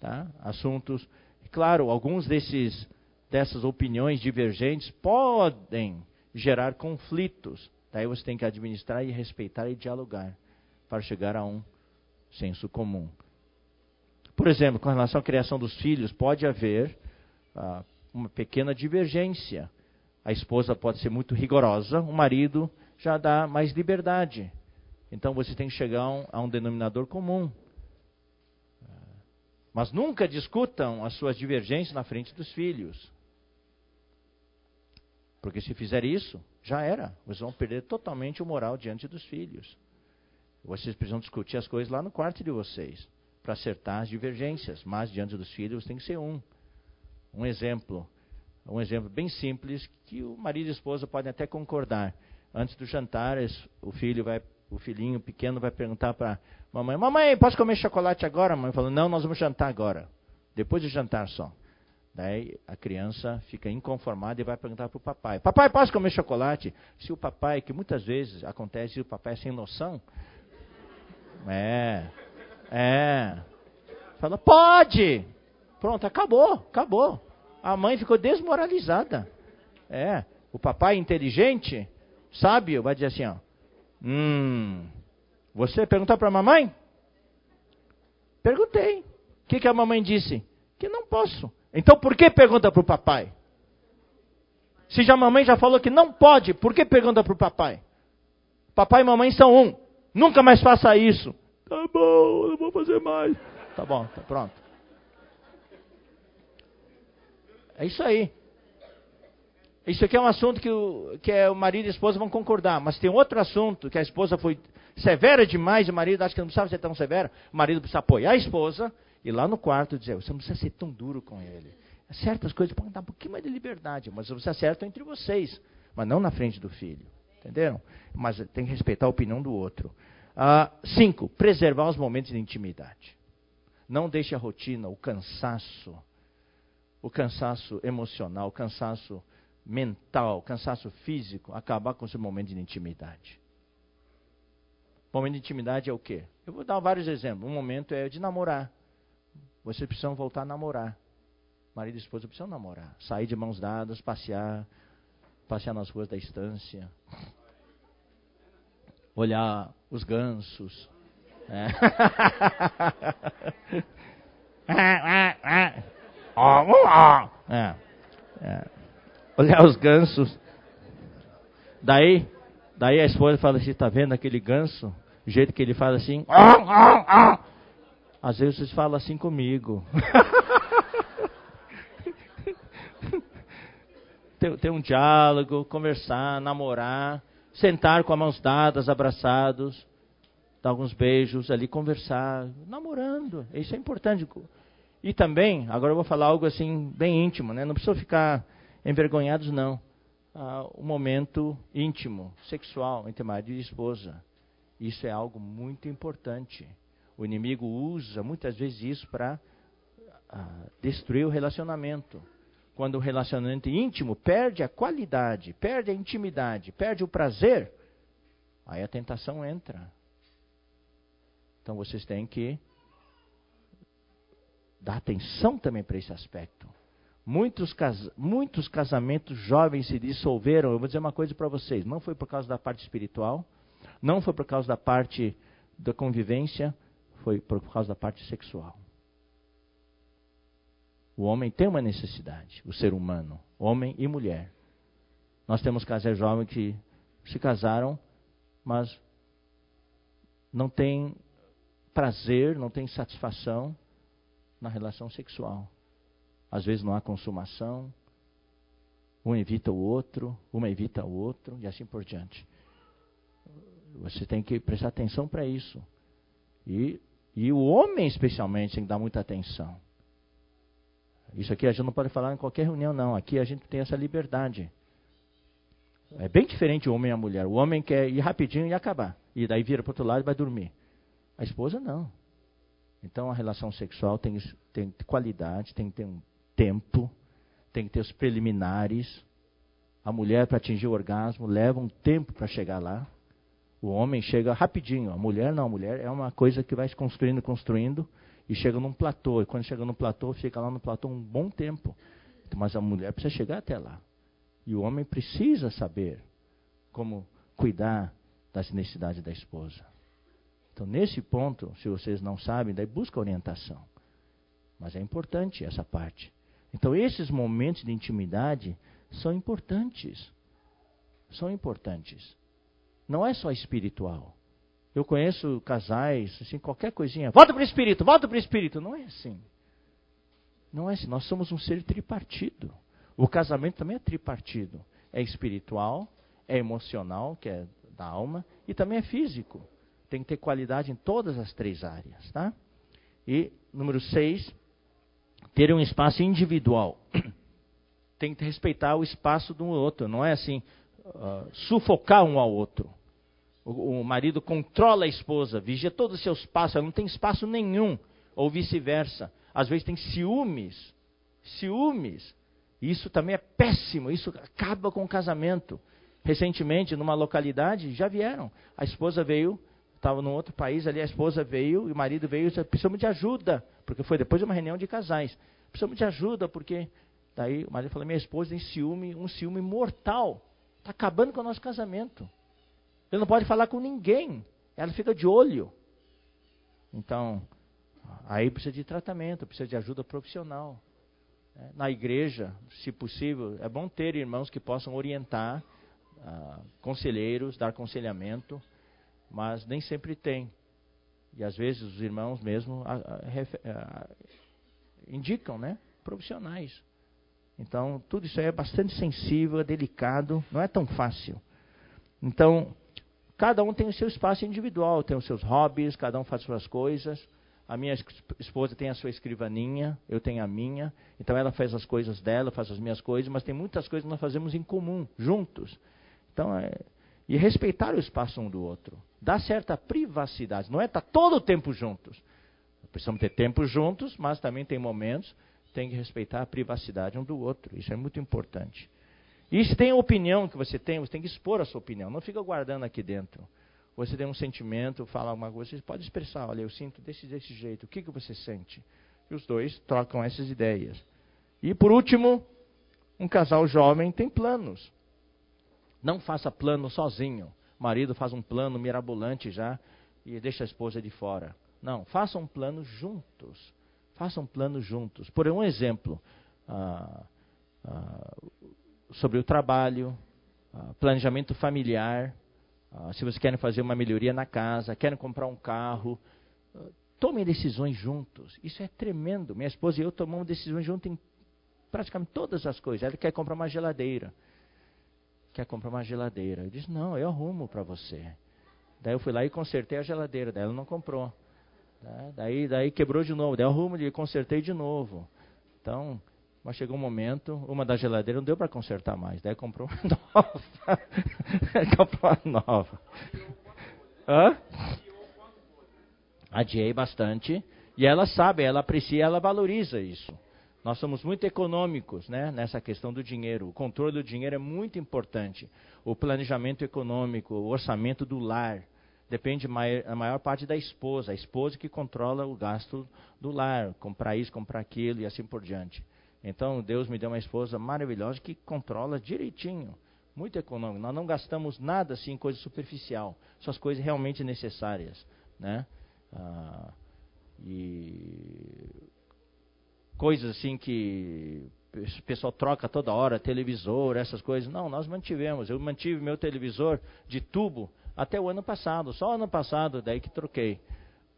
tá? assuntos. Claro, alguns desses, dessas opiniões divergentes podem gerar conflitos. Daí você tem que administrar e respeitar e dialogar para chegar a um senso comum. Por exemplo, com relação à criação dos filhos, pode haver ah, uma pequena divergência. A esposa pode ser muito rigorosa, o marido já dá mais liberdade. Então você tem que chegar a um, a um denominador comum. Mas nunca discutam as suas divergências na frente dos filhos. Porque se fizer isso, já era. Vocês vão perder totalmente o moral diante dos filhos. Vocês precisam discutir as coisas lá no quarto de vocês, para acertar as divergências. Mas diante dos filhos tem que ser um. Um exemplo. Um exemplo bem simples que o marido e a esposa podem até concordar. Antes do jantar, o filho vai, o filhinho pequeno vai perguntar para mamãe: Mamãe, posso comer chocolate agora? A mãe falou: Não, nós vamos jantar agora. Depois de jantar só. Daí a criança fica inconformada e vai perguntar para o papai: Papai, posso comer chocolate? Se o papai, que muitas vezes acontece, o papai é sem noção, é, é, fala: Pode! Pronto, acabou, acabou. A mãe ficou desmoralizada. É, o papai inteligente sábio vai dizer assim, ó. Hum, você perguntou para a mamãe? Perguntei. O que, que a mamãe disse? Que não posso. Então por que pergunta para o papai? Se já a mamãe já falou que não pode, por que pergunta para o papai? Papai e mamãe são um. Nunca mais faça isso. Tá bom, não vou fazer mais. Tá bom, tá pronto. É isso aí. Isso aqui é um assunto que o, que é o marido e a esposa vão concordar, mas tem outro assunto que a esposa foi severa demais e o marido acha que não precisava ser tão severo. O marido precisa apoiar a esposa e lá no quarto dizer: você não precisa ser tão duro com ele. Certas coisas podem dar um pouquinho mais de liberdade, mas você acerta entre vocês, mas não na frente do filho. Entenderam? Mas tem que respeitar a opinião do outro. Ah, cinco, preservar os momentos de intimidade. Não deixe a rotina, o cansaço, o cansaço emocional, o cansaço mental, cansaço físico, acabar com o seu momento de intimidade. Momento de intimidade é o quê? Eu vou dar vários exemplos. Um momento é de namorar. Vocês precisam voltar a namorar. Marido e esposa precisam namorar. Sair de mãos dadas, passear, passear nas ruas da estância. Olhar os gansos. É. [laughs] é. é olhar os gansos. Daí, daí a esposa fala assim, tá vendo aquele ganso? O jeito que ele fala assim. Ah, ah, ah. Às vezes vocês falam assim comigo. [laughs] ter, ter um diálogo, conversar, namorar, sentar com as mãos dadas, abraçados, dar alguns beijos ali, conversar, namorando. Isso é importante. E também, agora eu vou falar algo assim bem íntimo, né? Não precisa ficar Envergonhados não. Ah, um momento íntimo, sexual entre marido e esposa. Isso é algo muito importante. O inimigo usa muitas vezes isso para uh, destruir o relacionamento. Quando o relacionamento íntimo perde a qualidade, perde a intimidade, perde o prazer, aí a tentação entra. Então vocês têm que dar atenção também para esse aspecto. Muitos, cas muitos casamentos jovens se dissolveram. Eu vou dizer uma coisa para vocês: não foi por causa da parte espiritual, não foi por causa da parte da convivência, foi por causa da parte sexual. O homem tem uma necessidade, o ser humano, homem e mulher. Nós temos casais jovens que se casaram, mas não têm prazer, não têm satisfação na relação sexual. Às vezes não há consumação, um evita o outro, uma evita o outro e assim por diante. Você tem que prestar atenção para isso. E, e o homem, especialmente, tem que dar muita atenção. Isso aqui a gente não pode falar em qualquer reunião, não. Aqui a gente tem essa liberdade. É bem diferente o homem e a mulher. O homem quer ir rapidinho e acabar. E daí vira para o outro lado e vai dormir. A esposa não. Então a relação sexual tem, tem qualidade, tem que ter um tempo, tem que ter os preliminares. A mulher, para atingir o orgasmo, leva um tempo para chegar lá. O homem chega rapidinho. A mulher não, a mulher é uma coisa que vai se construindo, construindo e chega num platô. E quando chega no platô, fica lá no platô um bom tempo. Mas a mulher precisa chegar até lá. E o homem precisa saber como cuidar das necessidades da esposa. Então, nesse ponto, se vocês não sabem, daí busca orientação. Mas é importante essa parte. Então, esses momentos de intimidade são importantes. São importantes. Não é só espiritual. Eu conheço casais, assim, qualquer coisinha, volta para o espírito, volta para o espírito. Não é assim. Não é assim. Nós somos um ser tripartido. O casamento também é tripartido. É espiritual, é emocional, que é da alma, e também é físico. Tem que ter qualidade em todas as três áreas, tá? E número seis, ter um espaço individual. [clears throat] Tem que respeitar o espaço do outro. Não é assim uh, sufocar um ao outro. O, o, marido controla a esposa, vigia todos os seus passos, ela não tem espaço nenhum, ou vice-versa. Às vezes tem ciúmes, ciúmes. Isso também é péssimo, isso acaba com o casamento. Recentemente, numa localidade, já vieram. A esposa veio estava num outro país ali, a esposa veio e o marido veio precisamos de ajuda, porque foi depois de uma reunião de casais. Precisamos de ajuda, porque daí o marido falou, minha esposa tem ciúme, um ciúme mortal. Está acabando com o nosso casamento. Ele não pode falar com ninguém. Ela fica de olho. Então, aí precisa de tratamento, precisa de ajuda profissional. É, na igreja, se possível, é bom ter irmãos que possam orientar, uh, conselheiros, dar aconselhamento mas nem sempre tem. E às vezes os irmãos mesmo a, a, a, indicam, né? Profissionais. Então, tudo isso aí é bastante sensível, é delicado, não é tão fácil. Então, cada um tem o seu espaço individual, tem os seus hobbies, cada um faz suas coisas. A minha esposa tem a sua escrivaninha, eu tenho a minha. Então ela faz as coisas dela, faz as minhas coisas, mas tem muitas coisas que nós fazemos em comum, juntos. Então, é, e respeitar o espaço um do outro. Dá certa privacidade. Não é estar tá todo o tempo juntos. Precisamos ter tempo juntos, mas também tem momentos tem que respeitar a privacidade um do outro. Isso é muito importante. E se tem opinião que você tem, você tem que expor a sua opinião. Não fica guardando aqui dentro. Você tem um sentimento, fala alguma coisa, você pode expressar. Olha, eu sinto desse, desse jeito. O que, que você sente? E os dois trocam essas ideias. E por último, um casal jovem tem planos. Não faça plano sozinho. O marido faz um plano mirabolante já e deixa a esposa de fora. Não, faça um plano juntos. Faça um plano juntos. Por um exemplo, ah, ah, sobre o trabalho, ah, planejamento familiar. Ah, se vocês querem fazer uma melhoria na casa, querem comprar um carro, ah, tomem decisões juntos. Isso é tremendo. Minha esposa e eu tomamos decisões juntos em praticamente todas as coisas. Ela quer comprar uma geladeira quer comprar uma geladeira. Eu disse, não, eu arrumo para você. Daí eu fui lá e consertei a geladeira, daí ela não comprou. Tá? Daí, daí quebrou de novo, daí eu arrumo e consertei de novo. Então, mas chegou um momento, uma das geladeiras não deu para consertar mais. Daí comprou uma [laughs] nova. [laughs] comprou uma nova. Hã? Adiei bastante. E ela sabe, ela aprecia, ela valoriza isso. Nós somos muito econômicos né, nessa questão do dinheiro. O controle do dinheiro é muito importante. O planejamento econômico, o orçamento do lar. Depende a maior parte da esposa. A esposa que controla o gasto do lar. Comprar isso, comprar aquilo e assim por diante. Então, Deus me deu uma esposa maravilhosa que controla direitinho. Muito econômico. Nós não gastamos nada assim em coisa superficial. Só as coisas realmente necessárias. Né? Ah, e coisas assim que o pessoal troca toda hora, televisor, essas coisas. Não, nós mantivemos. Eu mantive meu televisor de tubo até o ano passado. Só ano passado, daí que troquei.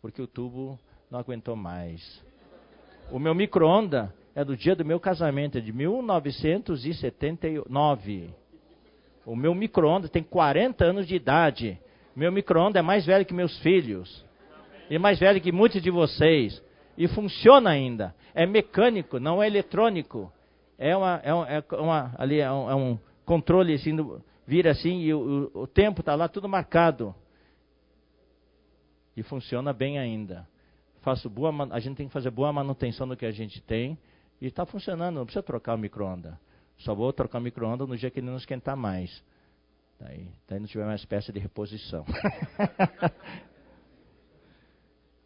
Porque o tubo não aguentou mais. O meu micro-ondas é do dia do meu casamento, é de 1979. O meu micro-ondas tem 40 anos de idade. Meu micro-ondas é mais velho que meus filhos. E mais velho que muitos de vocês e funciona ainda. É mecânico, não é eletrônico. É uma, é, uma, é uma ali é um, é um, controle assim, vira assim e o, o tempo está lá tudo marcado. E funciona bem ainda. Faço boa, a gente tem que fazer boa manutenção do que a gente tem e está funcionando. Não precisa trocar o micro-ondas. Só vou trocar o micro-ondas no dia que ele não esquentar mais. Daí, daí não tiver mais peça de reposição. [laughs]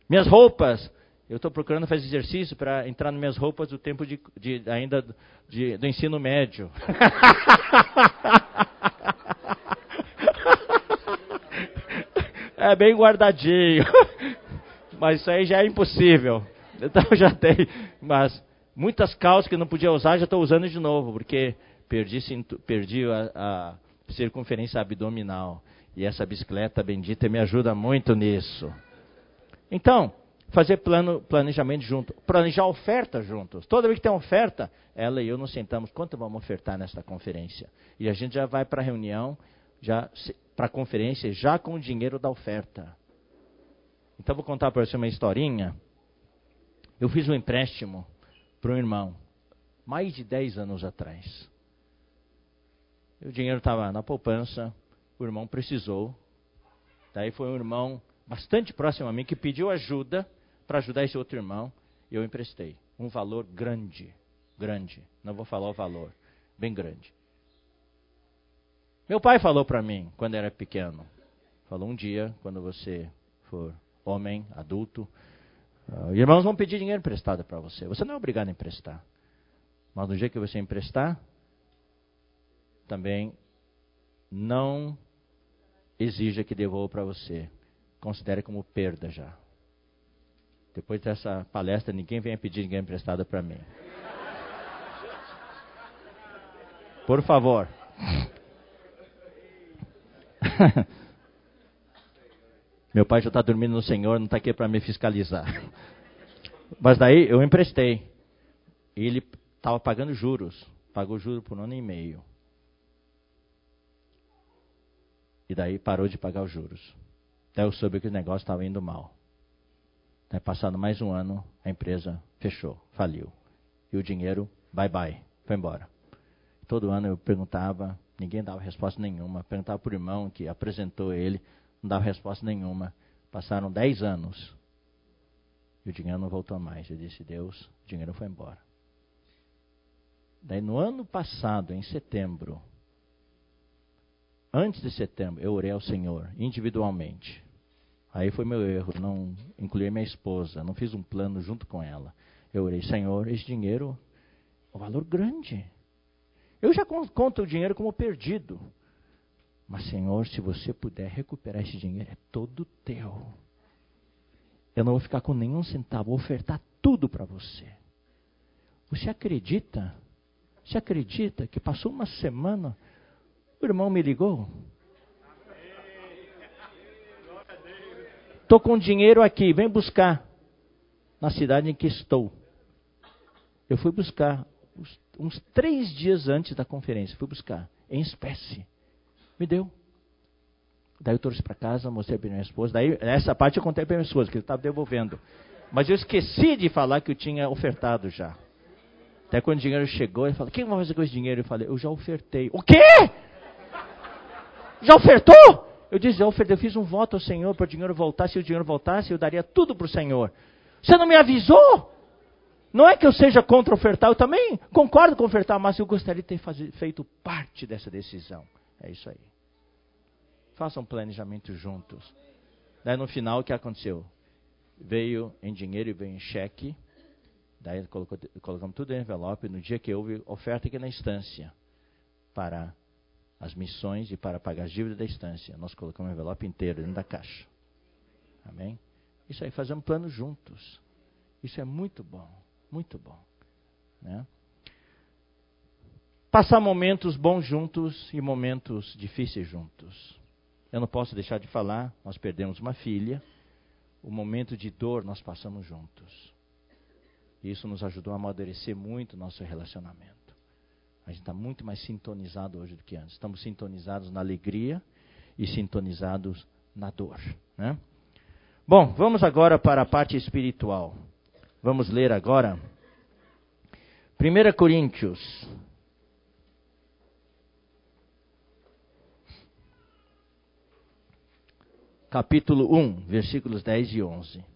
Minhas roupas eu estou procurando fazer exercício para entrar nas minhas roupas do tempo de, de ainda de, do ensino médio. [laughs] é bem guardadinho. Mas isso aí já é impossível. Então já tem. Mas muitas calças que não podia usar já estou usando de novo, porque perdi, perdi a, a circunferência abdominal. E essa bicicleta bendita me ajuda muito nisso. Então, fazer plano, planejamento junto, planejar oferta juntos. Toda vez que tem oferta, ela e eu nos sentamos, quanto vamos ofertar nesta conferência? E a gente já vai para a reunião, já para a conferência, já com o dinheiro da oferta. Então vou contar para você uma historinha. Eu fiz um empréstimo para um irmão, mais de 10 anos atrás. O dinheiro estava na poupança, o irmão precisou. Daí foi um irmão bastante próximo a mim que pediu ajuda para ajudar esse outro irmão, eu emprestei um valor grande, grande. Não vou falar o valor, bem grande. Meu pai falou para mim quando era pequeno. Falou um dia, quando você for homem, adulto, uh, irmãos vão pedir dinheiro emprestado para você. Você não é obrigado a emprestar. Mas no dia que você emprestar, também não exija que devolva para você. Considere como perda já. Depois dessa palestra, ninguém venha pedir ninguém emprestado para mim. Por favor. [laughs] Meu pai já está dormindo no Senhor, não está aqui para me fiscalizar. Mas daí eu emprestei. Ele estava pagando juros. Pagou juros por um ano e meio. E daí parou de pagar os juros. Daí eu soube que o negócio estava indo mal. Né, passado mais um ano, a empresa fechou, faliu. E o dinheiro, bye bye, foi embora. Todo ano eu perguntava, ninguém dava resposta nenhuma. Perguntava para o irmão que apresentou ele, não dava resposta nenhuma. Passaram dez anos e o dinheiro não voltou mais. Eu disse, Deus, o dinheiro foi embora. Daí no ano passado, em setembro, antes de setembro, eu orei ao Senhor individualmente. Aí foi meu erro, não incluir minha esposa, não fiz um plano junto com ela. Eu orei, Senhor, esse dinheiro é um valor grande. Eu já conto o dinheiro como perdido. Mas, Senhor, se você puder recuperar esse dinheiro, é todo teu. Eu não vou ficar com nenhum centavo, vou ofertar tudo para você. Você acredita? Você acredita que passou uma semana, o irmão me ligou? Estou com dinheiro aqui, vem buscar. Na cidade em que estou. Eu fui buscar uns, três dias antes da conferência. Fui buscar, em espécie. Me deu. Daí eu trouxe para casa, mostrei para minha esposa. Daí, essa parte eu contei para minha esposa, que ele estava devolvendo. Mas eu esqueci de falar que eu tinha ofertado já. Até quando o dinheiro chegou, ele falou: O que eu fazer com esse dinheiro? Eu falei: Eu já ofertei. O quê? Já ofertou? Eu disse, Alfred, eu fiz um voto ao Senhor para o dinheiro voltar. Se o dinheiro voltasse, eu daria tudo para o Senhor. Você não me avisou? Não é que eu seja contra ofertar, eu também concordo com ofertar, mas eu gostaria de ter feito parte dessa decisão. É isso aí. Façam planejamento juntos. Daí no final, o que aconteceu? Veio em dinheiro e veio em cheque. Daí colocou, colocamos tudo em envelope. No dia que houve oferta aqui na instância para as missões e para pagar as dívidas da instância, nós colocamos o envelope inteiro dentro da caixa. Amém? Isso aí, fazemos plano juntos. Isso é muito bom, muito bom. Né? Passar momentos bons juntos e momentos difíceis juntos. Eu não posso deixar de falar, nós perdemos uma filha, o momento de dor nós passamos juntos. Isso nos ajudou a amadurecer muito nosso relacionamento. A gente está muito mais sintonizado hoje do que antes. Estamos sintonizados na alegria e sintonizados na dor. Né? Bom, vamos agora para a parte espiritual. Vamos ler agora 1 Coríntios. Capítulo 1, versículos 10 e 11.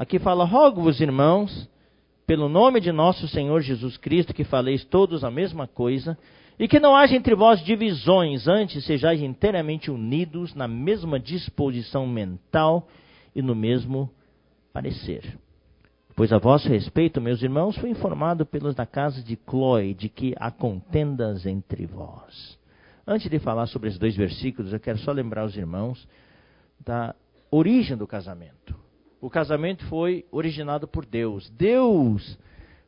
Aqui fala: Rogo-vos, irmãos, pelo nome de nosso Senhor Jesus Cristo, que faleis todos a mesma coisa, e que não haja entre vós divisões, antes sejais inteiramente unidos na mesma disposição mental e no mesmo parecer. Pois a vosso respeito, meus irmãos, fui informado pelos da casa de Cloe de que há contendas entre vós. Antes de falar sobre esses dois versículos, eu quero só lembrar os irmãos da origem do casamento. O casamento foi originado por Deus. Deus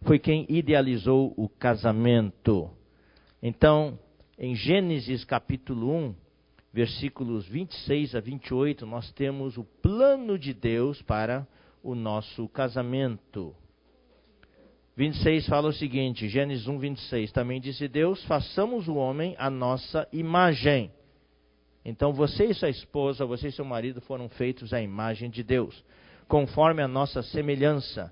foi quem idealizou o casamento. Então, em Gênesis capítulo 1, versículos 26 a 28, nós temos o plano de Deus para o nosso casamento. 26 fala o seguinte, Gênesis 1, 26. Também disse Deus: façamos o homem a nossa imagem. Então você e sua esposa, você e seu marido foram feitos à imagem de Deus conforme a nossa semelhança.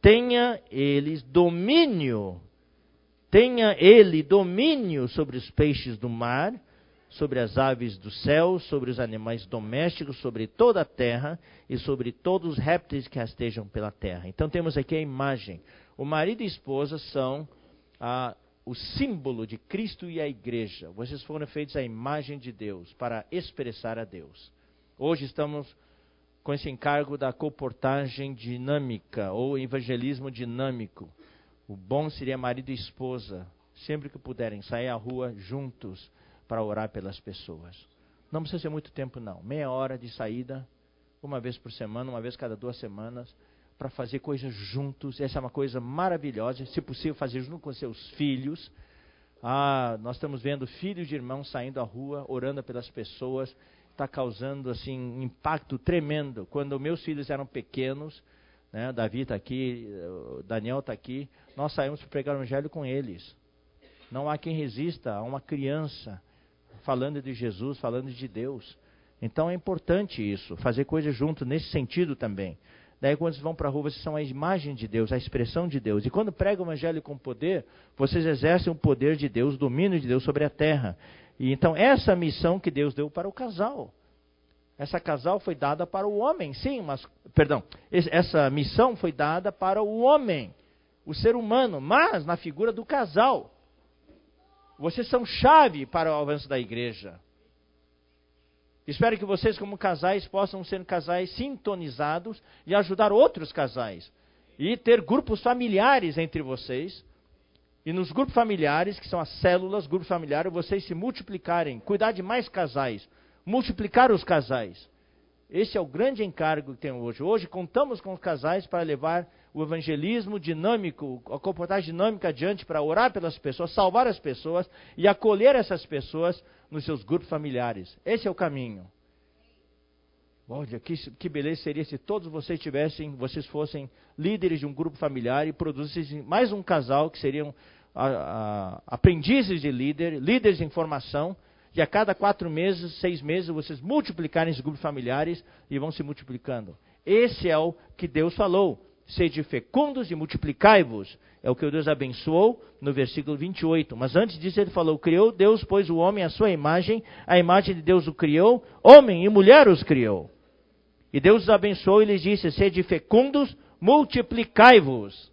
Tenha eles domínio, tenha ele domínio sobre os peixes do mar, sobre as aves do céu, sobre os animais domésticos, sobre toda a terra e sobre todos os répteis que rastejam pela terra. Então temos aqui a imagem. O marido e a esposa são a, o símbolo de Cristo e a igreja. Vocês foram feitos à imagem de Deus, para expressar a Deus. Hoje estamos com esse encargo da comportagem dinâmica ou evangelismo dinâmico. O bom seria marido e esposa, sempre que puderem, sair à rua juntos para orar pelas pessoas. Não precisa ser muito tempo, não. Meia hora de saída, uma vez por semana, uma vez cada duas semanas, para fazer coisas juntos. Essa é uma coisa maravilhosa. Se possível, fazer junto com seus filhos. Ah, nós estamos vendo filhos de irmãos saindo à rua, orando pelas pessoas está causando assim um impacto tremendo. Quando meus filhos eram pequenos, né, Davi está aqui, Daniel está aqui, nós saímos para pregar o evangelho com eles. Não há quem resista a uma criança falando de Jesus, falando de Deus. Então é importante isso, fazer coisas junto nesse sentido também. Daí quando vocês vão para a rua, vocês são a imagem de Deus, a expressão de Deus. E quando pregam o evangelho com poder, vocês exercem o poder de Deus, o domínio de Deus sobre a terra. E então essa missão que Deus deu para o casal. Essa casal foi dada para o homem, sim, mas perdão, essa missão foi dada para o homem, o ser humano, mas na figura do casal. Vocês são chave para o avanço da igreja. Espero que vocês, como casais, possam ser casais sintonizados e ajudar outros casais. E ter grupos familiares entre vocês, e nos grupos familiares, que são as células, grupos familiares, vocês se multiplicarem, cuidar de mais casais, multiplicar os casais. Esse é o grande encargo que tem hoje. Hoje contamos com os casais para levar o evangelismo dinâmico, a comportagem dinâmica adiante para orar pelas pessoas, salvar as pessoas e acolher essas pessoas nos seus grupos familiares. Esse é o caminho. Olha, que, que beleza seria se todos vocês tivessem, vocês fossem líderes de um grupo familiar e produzissem mais um casal que seriam a, a, aprendizes de líder, líderes de informação, e a cada quatro meses, seis meses, vocês multiplicarem esses grupos familiares e vão se multiplicando. Esse é o que Deus falou. sede fecundos e multiplicai-vos. É o que Deus abençoou no versículo 28. Mas antes disso ele falou: Criou Deus, pois o homem à sua imagem, a imagem de Deus o criou, homem e mulher os criou. E Deus os abençoou e lhes disse: Sede fecundos, multiplicai-vos.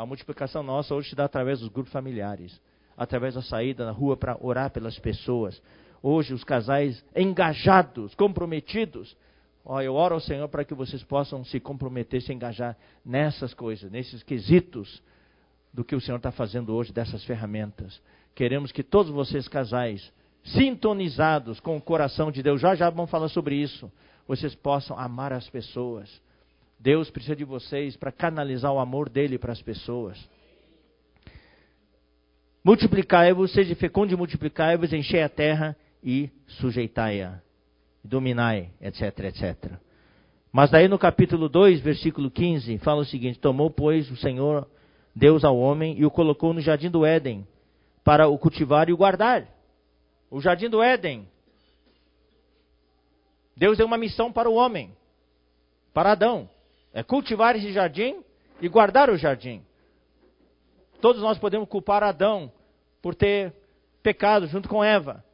A multiplicação nossa hoje se dá através dos grupos familiares, através da saída na rua para orar pelas pessoas. Hoje, os casais engajados, comprometidos, Ó, eu oro ao Senhor para que vocês possam se comprometer, se engajar nessas coisas, nesses quesitos do que o Senhor está fazendo hoje, dessas ferramentas. Queremos que todos vocês, casais, sintonizados com o coração de Deus, já já vamos falar sobre isso, vocês possam amar as pessoas. Deus precisa de vocês para canalizar o amor dele para as pessoas. Multiplicai-vos, seja fecundo e multiplicai-vos, enchei a terra e sujeitai-a dominai, etc, etc. Mas daí no capítulo 2, versículo 15, fala o seguinte: Tomou, pois, o Senhor Deus ao homem e o colocou no jardim do Éden para o cultivar e o guardar. O jardim do Éden. Deus deu uma missão para o homem, para Adão: é cultivar esse jardim e guardar o jardim. Todos nós podemos culpar Adão por ter pecado junto com Eva.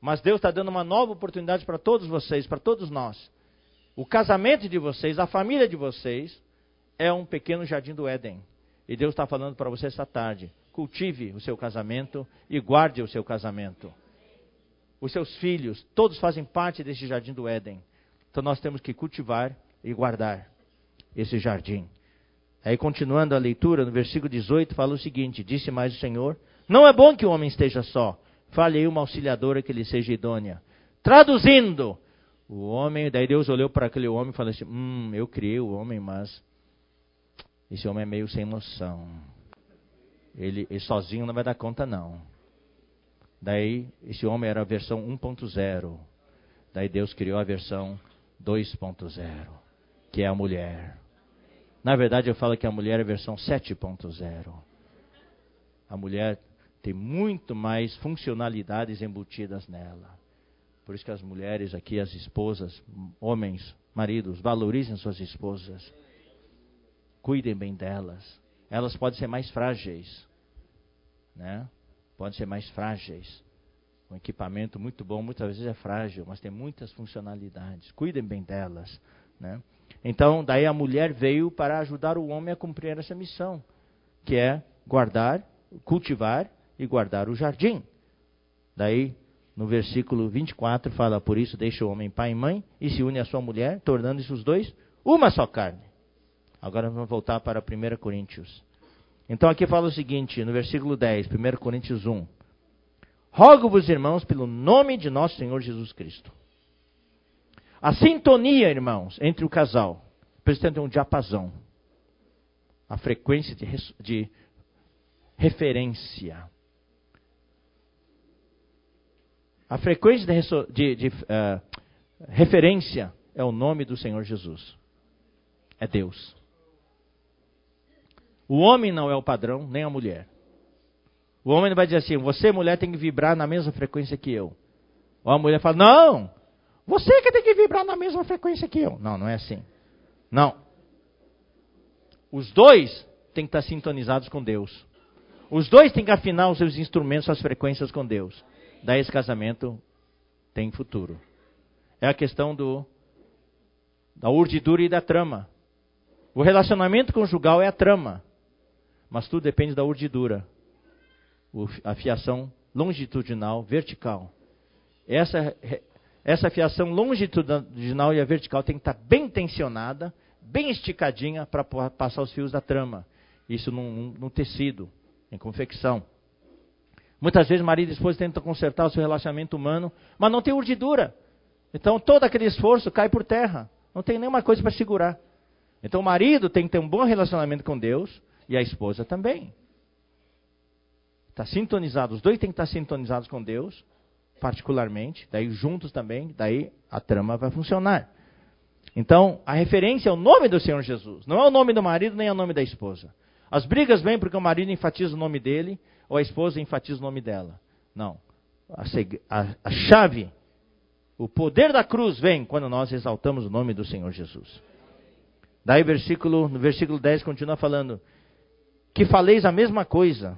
Mas Deus está dando uma nova oportunidade para todos vocês, para todos nós. O casamento de vocês, a família de vocês, é um pequeno jardim do Éden. E Deus está falando para você esta tarde: cultive o seu casamento e guarde o seu casamento. Os seus filhos, todos fazem parte desse jardim do Éden. Então nós temos que cultivar e guardar esse jardim. Aí, continuando a leitura, no versículo 18, fala o seguinte: Disse mais o Senhor: Não é bom que o homem esteja só. Fale uma auxiliadora que lhe seja idônea. Traduzindo, o homem, daí Deus olhou para aquele homem e falou assim: Hum, eu criei o homem, mas esse homem é meio sem noção. Ele, ele sozinho não vai dar conta, não. Daí, esse homem era a versão 1.0. Daí Deus criou a versão 2.0, que é a mulher. Na verdade, eu falo que a mulher é versão 7.0. A mulher tem muito mais funcionalidades embutidas nela. Por isso que as mulheres aqui, as esposas, homens, maridos, valorizem suas esposas. Cuidem bem delas. Elas podem ser mais frágeis, né? Podem ser mais frágeis. Um equipamento muito bom muitas vezes é frágil, mas tem muitas funcionalidades. Cuidem bem delas, né? Então, daí a mulher veio para ajudar o homem a cumprir essa missão, que é guardar, cultivar e guardar o jardim. Daí, no versículo 24, fala: Por isso deixa o homem pai e mãe e se une à sua mulher, tornando-se os dois uma só carne. Agora vamos voltar para 1 Coríntios. Então aqui fala o seguinte, no versículo 10, 1 Coríntios 1. Rogo-vos, irmãos, pelo nome de nosso Senhor Jesus Cristo. A sintonia, irmãos, entre o casal precisa ter um diapasão. A frequência de, de referência. A frequência de, de, de uh, referência é o nome do Senhor Jesus. É Deus. O homem não é o padrão, nem a mulher. O homem vai dizer assim: você, mulher, tem que vibrar na mesma frequência que eu. Ou a mulher fala: não, você que tem que vibrar na mesma frequência que eu. Não, não é assim. Não. Os dois têm que estar sintonizados com Deus. Os dois têm que afinar os seus instrumentos, as frequências com Deus daí esse casamento tem futuro. É a questão do da urdidura e da trama. O relacionamento conjugal é a trama, mas tudo depende da urdidura. a fiação longitudinal, vertical. Essa, essa fiação longitudinal e a vertical tem que estar bem tensionada, bem esticadinha para passar os fios da trama. Isso no, no tecido, em confecção. Muitas vezes marido e esposa tentam consertar o seu relacionamento humano, mas não tem urdidura. Então todo aquele esforço cai por terra. Não tem nenhuma coisa para segurar. Então o marido tem que ter um bom relacionamento com Deus e a esposa também. Está sintonizado, os dois têm que estar sintonizados com Deus, particularmente, daí juntos também, daí a trama vai funcionar. Então, a referência é o nome do Senhor Jesus, não é o nome do marido nem é o nome da esposa. As brigas vêm porque o marido enfatiza o nome dele ou a esposa enfatiza o nome dela. Não. A, a, a chave, o poder da cruz vem quando nós exaltamos o nome do Senhor Jesus. Daí versículo, no versículo 10 continua falando que faleis a mesma coisa.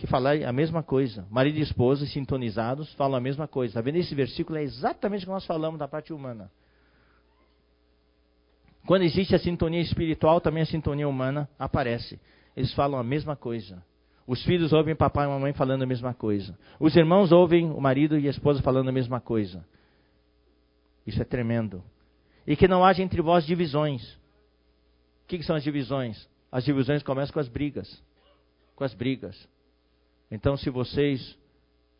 Que falei a mesma coisa. Marido e esposa sintonizados falam a mesma coisa. Está vendo? Esse versículo é exatamente o que nós falamos da parte humana. Quando existe a sintonia espiritual, também a sintonia humana aparece. Eles falam a mesma coisa. Os filhos ouvem papai e mamãe falando a mesma coisa. Os irmãos ouvem o marido e a esposa falando a mesma coisa. Isso é tremendo. E que não haja entre vós divisões. O que, que são as divisões? As divisões começam com as brigas. Com as brigas. Então, se vocês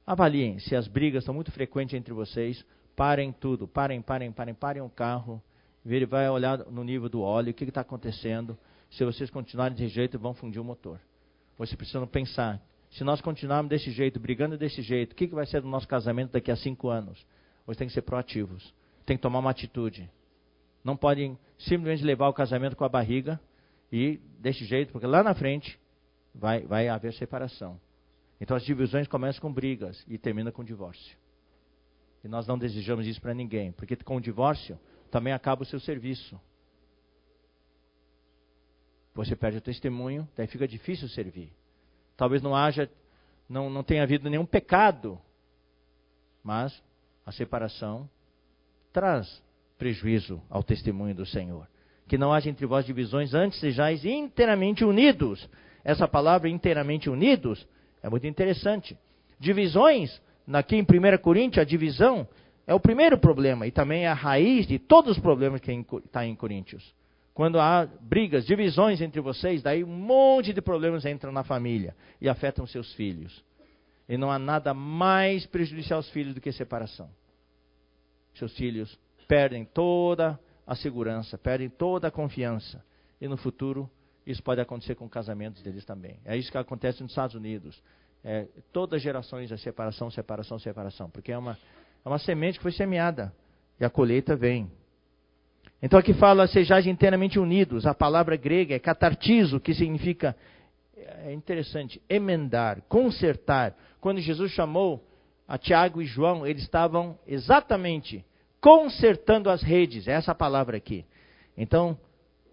avaliem se as brigas estão muito frequentes entre vocês, parem tudo. Parem, parem, parem, parem o carro. Vai olhar no nível do óleo, o que está acontecendo. Se vocês continuarem desse jeito, vão fundir o motor. Vocês precisam pensar. Se nós continuarmos desse jeito, brigando desse jeito, o que, vai ser do nosso casamento daqui a cinco anos? Vocês têm que ser proativos. Tem que tomar uma atitude. Não podem simplesmente levar o casamento com a barriga e desse jeito, porque lá na frente vai, vai haver separação. Então as divisões começam com brigas e terminam com divórcio. E nós não desejamos isso para ninguém, porque com o divórcio também acaba o seu serviço. Você perde o testemunho, daí fica difícil servir. Talvez não haja, não, não tenha havido nenhum pecado, mas a separação traz prejuízo ao testemunho do Senhor. Que não haja entre vós divisões, antes sejais inteiramente unidos. Essa palavra inteiramente unidos é muito interessante. Divisões, aqui em 1 Coríntios, a divisão é o primeiro problema e também é a raiz de todos os problemas que está em Coríntios. Quando há brigas, divisões entre vocês, daí um monte de problemas entram na família e afetam seus filhos. E não há nada mais prejudicial aos filhos do que separação. Seus filhos perdem toda a segurança, perdem toda a confiança. E no futuro, isso pode acontecer com casamentos deles também. É isso que acontece nos Estados Unidos. É, todas as gerações é separação, separação, separação. Porque é uma, é uma semente que foi semeada. E a colheita vem. Então aqui fala, sejais inteiramente unidos. A palavra grega é catartizo, que significa, é interessante, emendar, consertar. Quando Jesus chamou a Tiago e João, eles estavam exatamente consertando as redes, é essa palavra aqui. Então,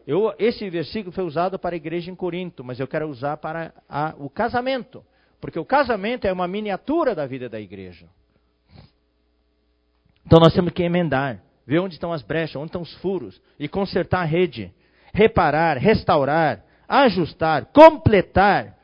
eu, esse versículo foi usado para a igreja em Corinto, mas eu quero usar para a, o casamento, porque o casamento é uma miniatura da vida da igreja. Então nós temos que emendar, ver onde estão as brechas, onde estão os furos, e consertar a rede, reparar, restaurar, ajustar, completar.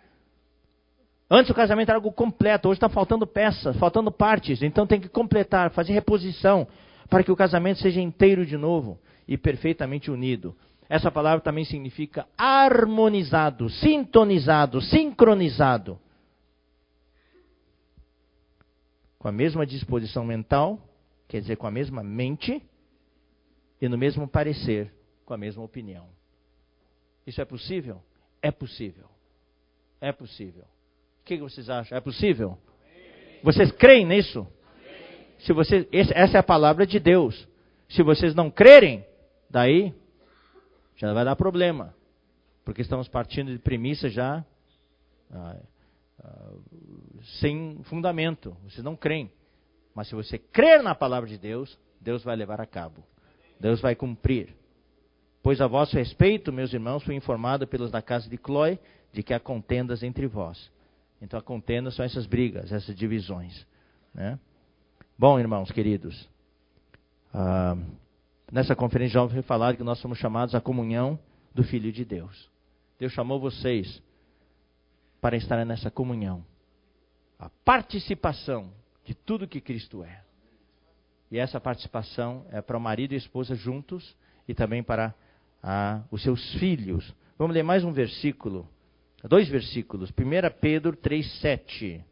Antes o casamento era algo completo, hoje está faltando peças, faltando partes, então tem que completar, fazer reposição, para que o casamento seja inteiro de novo e perfeitamente unido. Essa palavra também significa harmonizado, sintonizado, sincronizado. Com a mesma disposição mental, quer dizer, com a mesma mente, e no mesmo parecer, com a mesma opinião. Isso é possível? É possível. É possível. O que vocês acham? É possível? Vocês creem nisso? Se você, essa é a palavra de Deus. Se vocês não crerem, daí já vai dar problema. Porque estamos partindo de premissas já ah, ah, sem fundamento. Vocês não creem. Mas se você crer na palavra de Deus, Deus vai levar a cabo. Deus vai cumprir. Pois a vosso respeito, meus irmãos, fui informado pelos da casa de Clói de que há contendas entre vós. Então a contenda são essas brigas, essas divisões. Né? Bom, irmãos queridos, ah, nessa conferência já foi falado que nós somos chamados à comunhão do Filho de Deus. Deus chamou vocês para estar nessa comunhão, a participação de tudo que Cristo é. E essa participação é para o marido e a esposa juntos e também para os seus filhos. Vamos ler mais um versículo, dois versículos. 1 Pedro 3,7.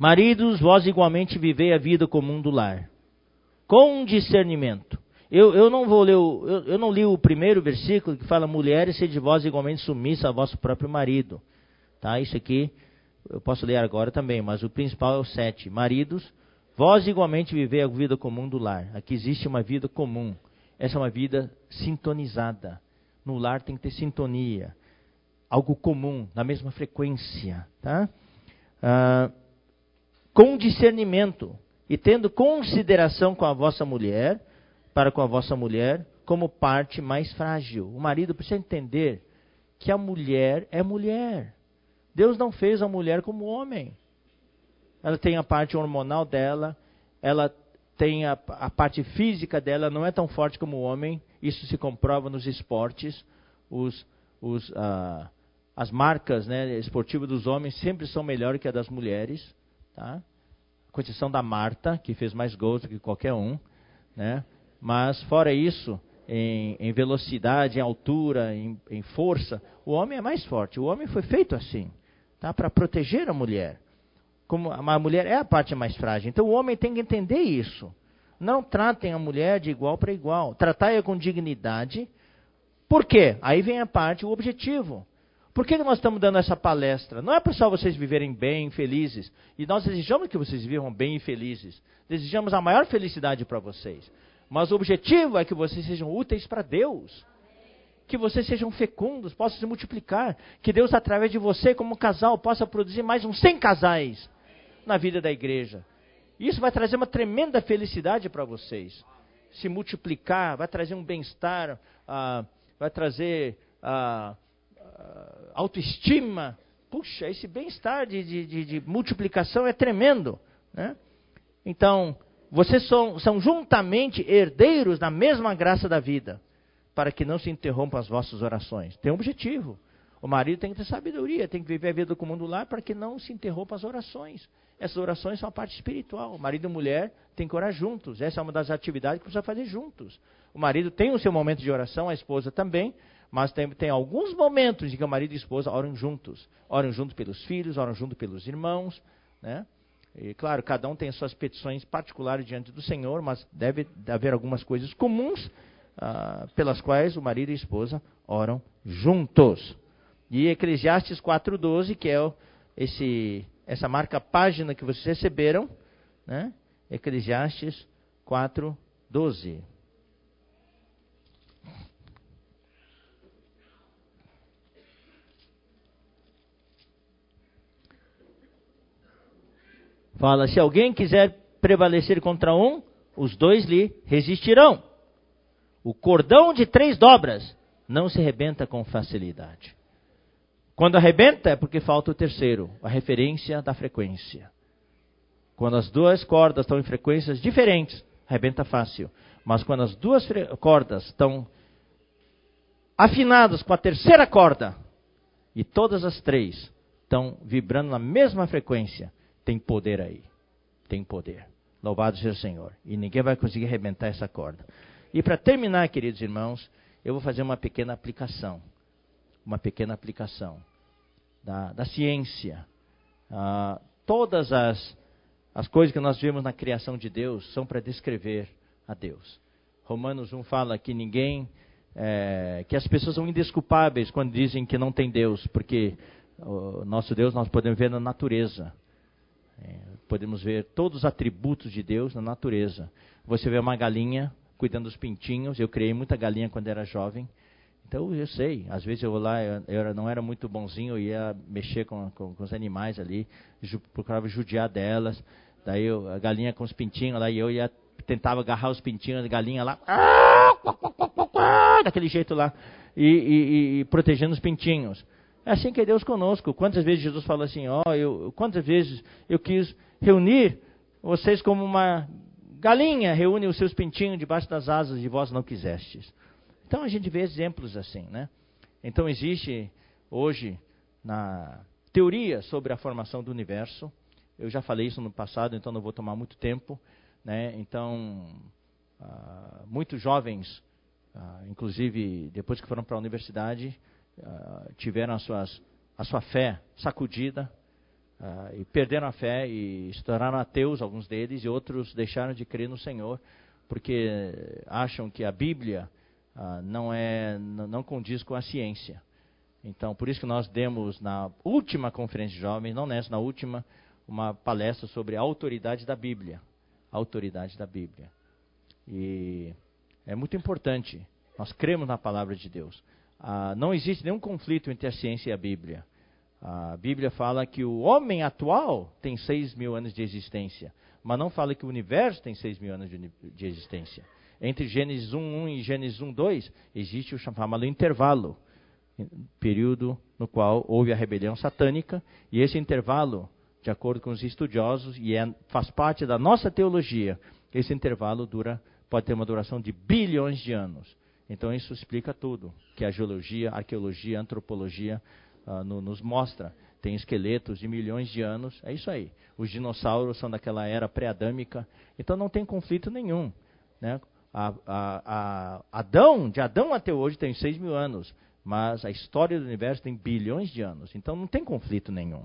Maridos, vós igualmente vivei a vida comum do lar, com discernimento. Eu, eu não vou ler o, eu, eu, não li o primeiro versículo que fala mulheres sede vós igualmente submissa a vosso próprio marido. Tá? Isso aqui eu posso ler agora também, mas o principal é o 7. Maridos, vós igualmente vivei a vida comum do lar. Aqui existe uma vida comum. Essa é uma vida sintonizada. No lar tem que ter sintonia. Algo comum, na mesma frequência. Tá? ah, com discernimento e tendo consideração com a vossa mulher, para com a vossa mulher, como parte mais frágil. O marido precisa entender que a mulher é mulher. Deus não fez a mulher como homem. Ela tem a parte hormonal dela, ela tem a, a parte física dela, não é tão forte como o homem. Isso se comprova nos esportes. Os, os, ah, as marcas né, esportivas dos homens sempre são melhores que a das mulheres. Tá? Com exceção da Marta, que fez mais gols do que qualquer um. Né? Mas, fora isso, em, em velocidade, em altura, em, em, força, o homem é mais forte. O homem foi feito assim, tá? para proteger a mulher. Como a mulher é a parte mais frágil. Então o homem tem que entender isso. Não tratem a mulher de igual para igual. Tratai-a com dignidade. Por quê? Aí vem a parte, o objetivo. Por que nós estamos dando essa palestra? Não é para só vocês viverem bem, felizes. E nós desejamos que vocês vivam bem e felizes. Desejamos a maior felicidade para vocês. Mas o objetivo é que vocês sejam úteis para Deus. Que vocês sejam fecundos, possam se multiplicar. Que Deus, através de você, como casal, possa produzir mais uns 100 casais na vida da igreja. Isso vai trazer uma tremenda felicidade para vocês. Se multiplicar, vai trazer um bem-estar, uh, vai trazer uh, autoestima. Puxa, esse bem-estar de, de, de, de, multiplicação é tremendo. Né? Então, vocês são, são juntamente herdeiros da mesma graça da vida, para que não se interrompam as vossas orações. Tem um objetivo. O marido tem que ter sabedoria, tem que viver a vida do mundo lá para que não se interrompam as orações. Essas orações são a parte espiritual. O marido e mulher têm que orar juntos. Essa é uma das atividades que precisa fazer juntos. O marido tem o seu momento de oração, a esposa também, mas tem, tem alguns momentos em que o marido e a esposa oram juntos. Oram juntos pelos filhos, oram juntos pelos irmãos, né? E, claro, cada um tem as suas petições particulares diante do Senhor, mas deve haver algumas coisas comuns ah, pelas quais o marido e a esposa oram juntos. E Eclesiastes 4,12, que é esse, essa marca página que vocês receberam, né? Eclesiastes 4,12. Fala: se alguém quiser prevalecer contra um, os dois lhe resistirão. O cordão de três dobras não se arrebenta com facilidade. Quando arrebenta é porque falta o terceiro, a referência da frequência. Quando as duas cordas estão em frequências diferentes, arrebenta fácil. Mas quando as duas cordas estão afinadas com a terceira corda, e todas as três estão vibrando na mesma frequência, tem poder aí. Tem poder. Louvado seja o Senhor. E ninguém vai conseguir arrebentar essa corda. E para terminar, queridos irmãos, eu vou fazer uma pequena aplicação. Uma pequena aplicação da, da ciência. Ah, todas as, as coisas que nós vemos na criação de Deus são para descrever a Deus. Romanos 1 fala que ninguém, é, que as pessoas são indesculpáveis quando dizem que não tem Deus, porque o nosso Deus nós podemos ver na natureza. É, podemos ver todos os atributos de Deus na natureza. Você vê uma galinha cuidando dos pintinhos. Eu criei muita galinha quando era jovem. Então eu sei, às vezes eu vou lá, eu, não era muito bonzinho, eu ia mexer com, com, com os animais ali, procurava judiar delas. Daí eu, a galinha com os pintinhos lá, e eu ia tentava agarrar os pintinhos da galinha lá, [laughs] daquele jeito lá, e, e, e protegendo os pintinhos. É assim que é Deus conosco. Quantas vezes Jesus falou assim, ó, oh, eu, quantas vezes eu quis reunir vocês como uma galinha reúne os seus pintinhos debaixo das asas e vós não quisestes. Então a gente vê exemplos assim, né? Então existe hoje na teoria sobre a formação do universo. Eu já falei isso no passado, então não vou tomar muito tempo, né? Então uh, muitos jovens, uh, inclusive depois que foram para a universidade, uh, tiveram as suas, a sua fé sacudida uh, e perderam a fé e se tornaram ateus, alguns deles, e outros deixaram de crer no Senhor porque acham que a Bíblia uh, não, é, não condiz com a ciência. Então, por isso que nós demos na última conferência de jovens, não nessa, na última, uma palestra sobre a autoridade da Bíblia. A autoridade da Bíblia. E é muito importante. Nós cremos na palavra de Deus. Ah, não existe nenhum conflito entre a ciência e a Bíblia. A Bíblia fala que o homem atual tem 6 mil anos de existência, mas não fala que o universo tem 6 mil anos de, de existência. Entre Gênesis 1.1 e Gênesis 1.2 existe o chamado intervalo, período no qual houve a rebelião satânica, e esse intervalo, de acordo com os estudiosos, e é, faz parte da nossa teologia, esse intervalo dura, pode ter uma duração de bilhões de anos. Então isso explica tudo, que a geologia, a arqueologia, a antropologia uh, no, nos mostra. Tem esqueletos de milhões de anos, é isso aí. Os dinossauros são daquela era pré-adâmica, então não tem conflito nenhum. Né? A, a, Adão, de Adão até hoje tem 6 mil anos, mas a história do universo tem bilhões de anos, então não tem conflito nenhum.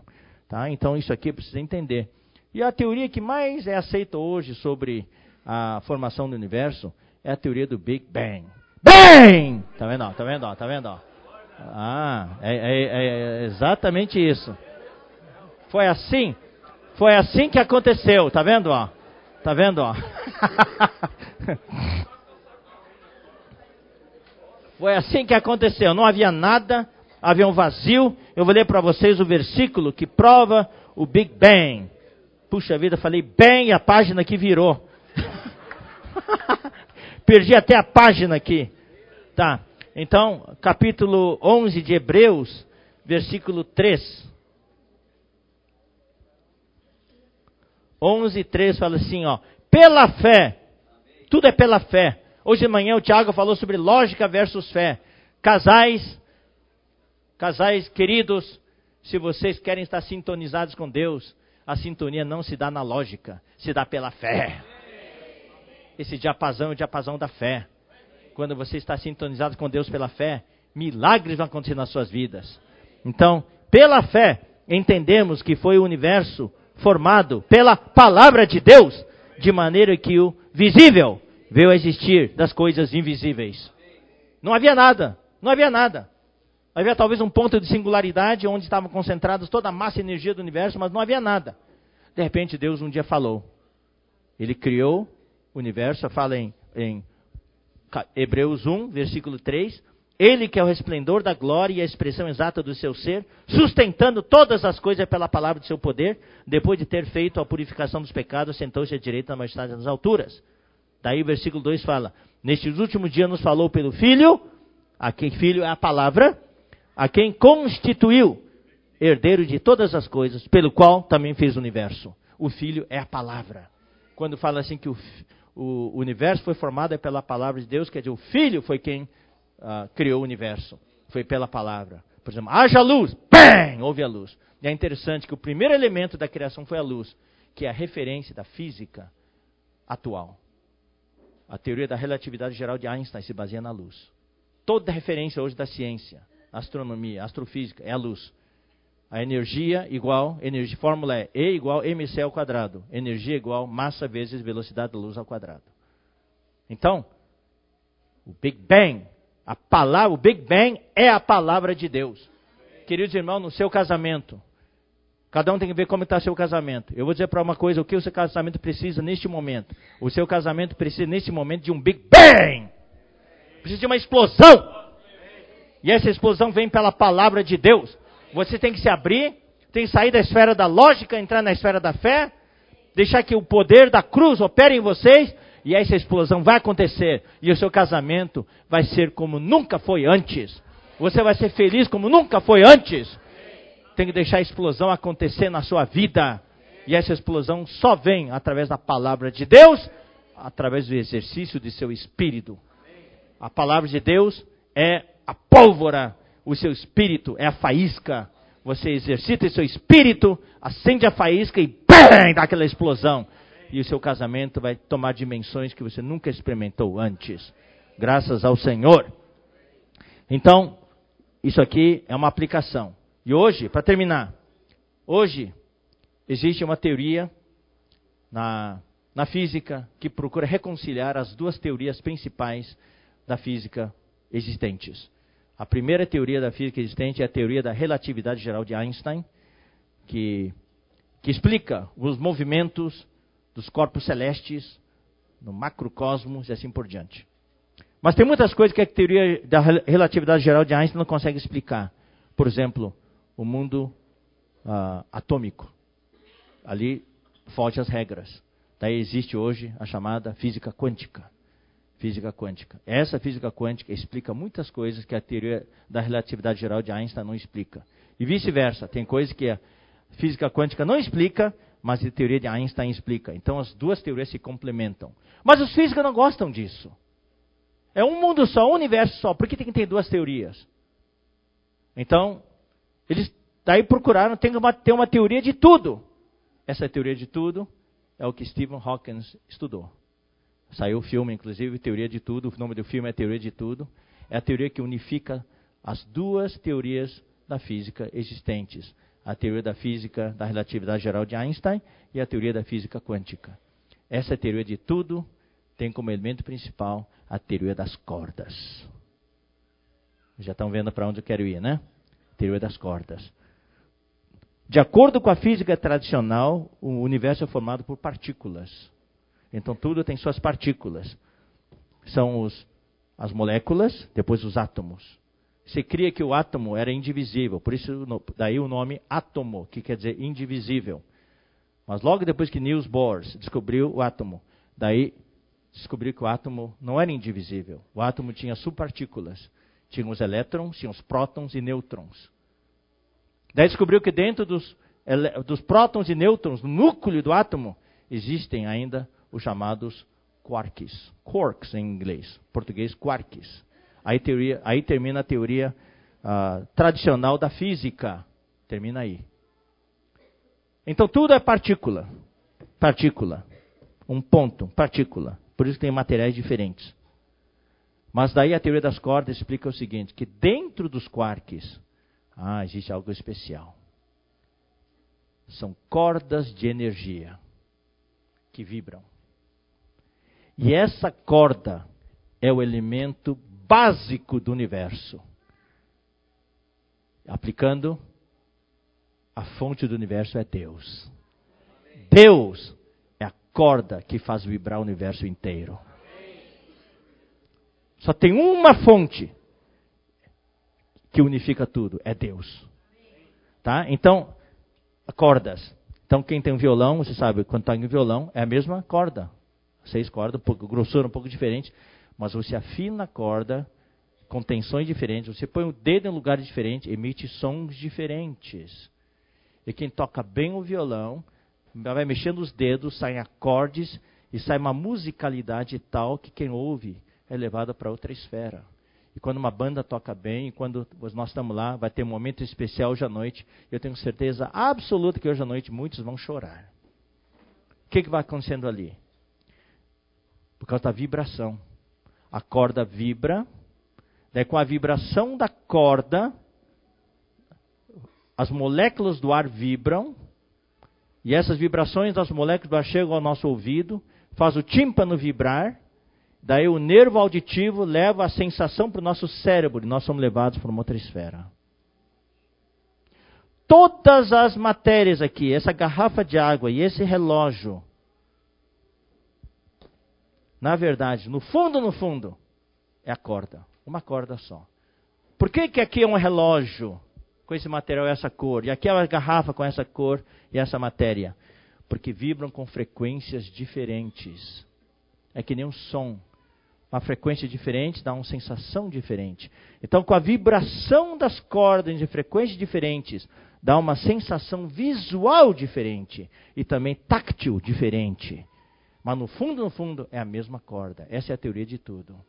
Tá? Então isso aqui precisa entender. E a teoria que mais é aceita hoje sobre a formação do universo é a teoria do Big Bang. Bang! Tá vendo? Tá vendo? Tá vendo? Ah, é, é, é exatamente isso. Foi assim, foi assim que aconteceu. Tá vendo? Ó? Tá vendo? Ó? [laughs] Foi assim que aconteceu. Não havia nada, havia um vazio. Eu vou ler para vocês o versículo que prova o Big Bang. Puxa vida, falei bem e a página que virou. [laughs] Perdi até a página aqui. Tá. Então, capítulo 11 de Hebreus, versículo 3. 11, 3 fala assim, ó. Pela fé. Tudo é pela fé. Hoje de manhã o Tiago falou sobre lógica versus fé. Casais, casais queridos, se vocês querem estar sintonizados com Deus, a sintonia não se dá na lógica, se dá pela fé. Esse diapasão é o diapasão da fé. Quando você está sintonizado com Deus pela fé, milagres vão acontecer nas suas vidas. Então, pela fé, entendemos que foi o universo formado pela palavra de Deus, de maneira que o visível veio a existir das coisas invisíveis. Não havia nada, não havia nada. Havia talvez um ponto de singularidade onde estavam concentradas toda a massa e energia do universo, mas não havia nada. De repente Deus um dia falou. Ele criou o universo, fala em, em Hebreus 1, versículo 3. Ele que é o resplendor da glória e a expressão exata do seu ser, sustentando todas as coisas pela palavra do seu poder, depois de ter feito a purificação dos pecados, sentou-se à direita da majestade das alturas. Daí o versículo 2 fala: Nestes últimos dias nos falou pelo Filho, a quem Filho é a palavra, a quem constituiu herdeiro de todas as coisas, pelo qual também fez o universo. O Filho é a palavra. Quando fala assim que o, o universo foi formado é pela palavra de Deus, quer dizer, o Filho foi quem uh, criou o universo. Foi pela palavra. Por exemplo, haja luz, bem, houve a luz. E é interessante que o primeiro elemento da criação foi a luz, que é a referência da física atual. A teoria da relatividade geral de Einstein se baseia na luz. Toda referência hoje da ciência, astronomia, astrofísica, é a luz. A energia igual, energia, fórmula é E igual mc ao quadrado. Energia igual massa vezes velocidade da luz ao quadrado. Então, o Big Bang a palavra, o Big Bang é a palavra de Deus. Queridos irmãos, no seu casamento, cada um tem que ver como está seu casamento. Eu vou dizer para uma coisa, o que o seu casamento precisa neste momento? O seu casamento precisa neste momento de um Big Bang. Precisa de uma explosão. E essa explosão vem pela palavra de Deus. Você tem que se abrir, tem que sair da esfera da lógica, entrar na esfera da fé, deixar que o poder da cruz opere em vocês e essa explosão vai acontecer. E o seu casamento vai ser como nunca foi antes. Você vai ser feliz como nunca foi antes. Tem que deixar a explosão acontecer na sua vida. E essa explosão só vem através da palavra de Deus, através do exercício de seu espírito. A palavra de Deus é a pólvora, o seu espírito é a faísca. Você exercita o seu espírito, acende a faísca e bam, dá aquela explosão e o seu casamento vai tomar dimensões que você nunca experimentou antes. Graças ao Senhor. Então, isso aqui é uma aplicação. E hoje, para terminar, hoje existe uma teoria na, na física que procura reconciliar as duas teorias principais da física existentes. A primeira teoria da física existente é a teoria da relatividade geral de Einstein, que, que explica os movimentos dos corpos celestes, no macrocosmos e assim por diante. Mas tem muitas coisas que a teoria da relatividade geral de Einstein não consegue explicar. Por exemplo, o mundo uh, atômico. Ali foge as regras. Daí existe hoje a chamada física quântica. Física quântica. Essa física quântica explica muitas coisas que a teoria da relatividade geral de Einstein não explica. E vice-versa. Tem coisas que a física quântica não explica, mas a teoria de Einstein explica. Então as duas teorias se complementam. Mas os físicos não gostam disso. É um mundo só, um universo só. Por que tem que ter duas teorias? Então, eles daí procuraram ter uma, ter uma teoria de tudo. Essa teoria de tudo é o que Stephen Hawking estudou. Saiu o filme, inclusive, Teoria de Tudo. O nome do filme é Teoria de Tudo. É a teoria que unifica as duas teorias da física existentes: a teoria da física da relatividade geral de Einstein e a teoria da física quântica. Essa teoria de tudo tem como elemento principal a teoria das cordas. Já estão vendo para onde eu quero ir, né? Teoria das cordas. De acordo com a física tradicional, o universo é formado por partículas. Então tudo tem suas partículas. São os, as moléculas, depois os átomos. Se cria que o átomo era indivisível, por isso daí o nome átomo, que quer dizer indivisível. Mas logo depois que Niels Bohr descobriu o átomo, daí descobriu que o átomo não era indivisível. O átomo tinha subpartículas. Tinha os elétrons, tinha os prótons e nêutrons. Daí descobriu que dentro dos, dos prótons e nêutrons, no núcleo do átomo, existem ainda os chamados quarks. Quarks em inglês, português quarks. Aí, teoria, aí termina a teoria uh, tradicional da física. Termina aí. Então tudo é partícula. Partícula. Um ponto, partícula. Por isso tem materiais diferentes. Mas daí a teoria das cordas explica o seguinte, que dentro dos quarks ah, existe algo especial. São cordas de energia que vibram. E essa corda é o elemento básico do universo. Aplicando, a fonte do universo é Deus. Deus é a corda que faz vibrar o universo inteiro. Só tem uma fonte que unifica tudo, é Deus. Tá? Então, cordas. Então, quem tem um violão, você sabe, quando toca em violão, é a mesma corda. Seis cordas, um pouco, grossura um pouco diferente, mas você afina a corda com tensões diferentes, você põe o dedo em lugares diferentes, emite sons diferentes. E quem toca bem o violão, vai mexendo os dedos, saem acordes e sai uma musicalidade tal que quem ouve é levado para outra esfera. E quando uma banda toca bem, quando nós estamos lá, vai ter um momento especial hoje à noite. Eu tenho certeza absoluta que hoje à noite muitos vão chorar. O que, que vai acontecendo ali? Por causa da vibração. A corda vibra, daí com a vibração da corda, as moléculas do ar vibram, e essas vibrações das moléculas do ar chegam ao nosso ouvido, faz o tímpano vibrar, Daí o nervo auditivo leva a sensação para o nosso cérebro e nós somos levados para uma outra esfera. Todas as matérias aqui, essa garrafa de água e esse relógio, na verdade, no fundo, no fundo, é a corda. Uma corda só. Por que, que aqui é um relógio com esse material e essa cor? E aqui é uma garrafa com essa cor e essa matéria? Porque vibram com frequências diferentes. É que nem um som uma frequência diferente, dá uma sensação diferente. Então, com a vibração das cordas de frequências diferentes, dá uma sensação visual diferente e também táctil diferente. Mas no fundo, no fundo, é a mesma corda. Essa é a teoria de tudo.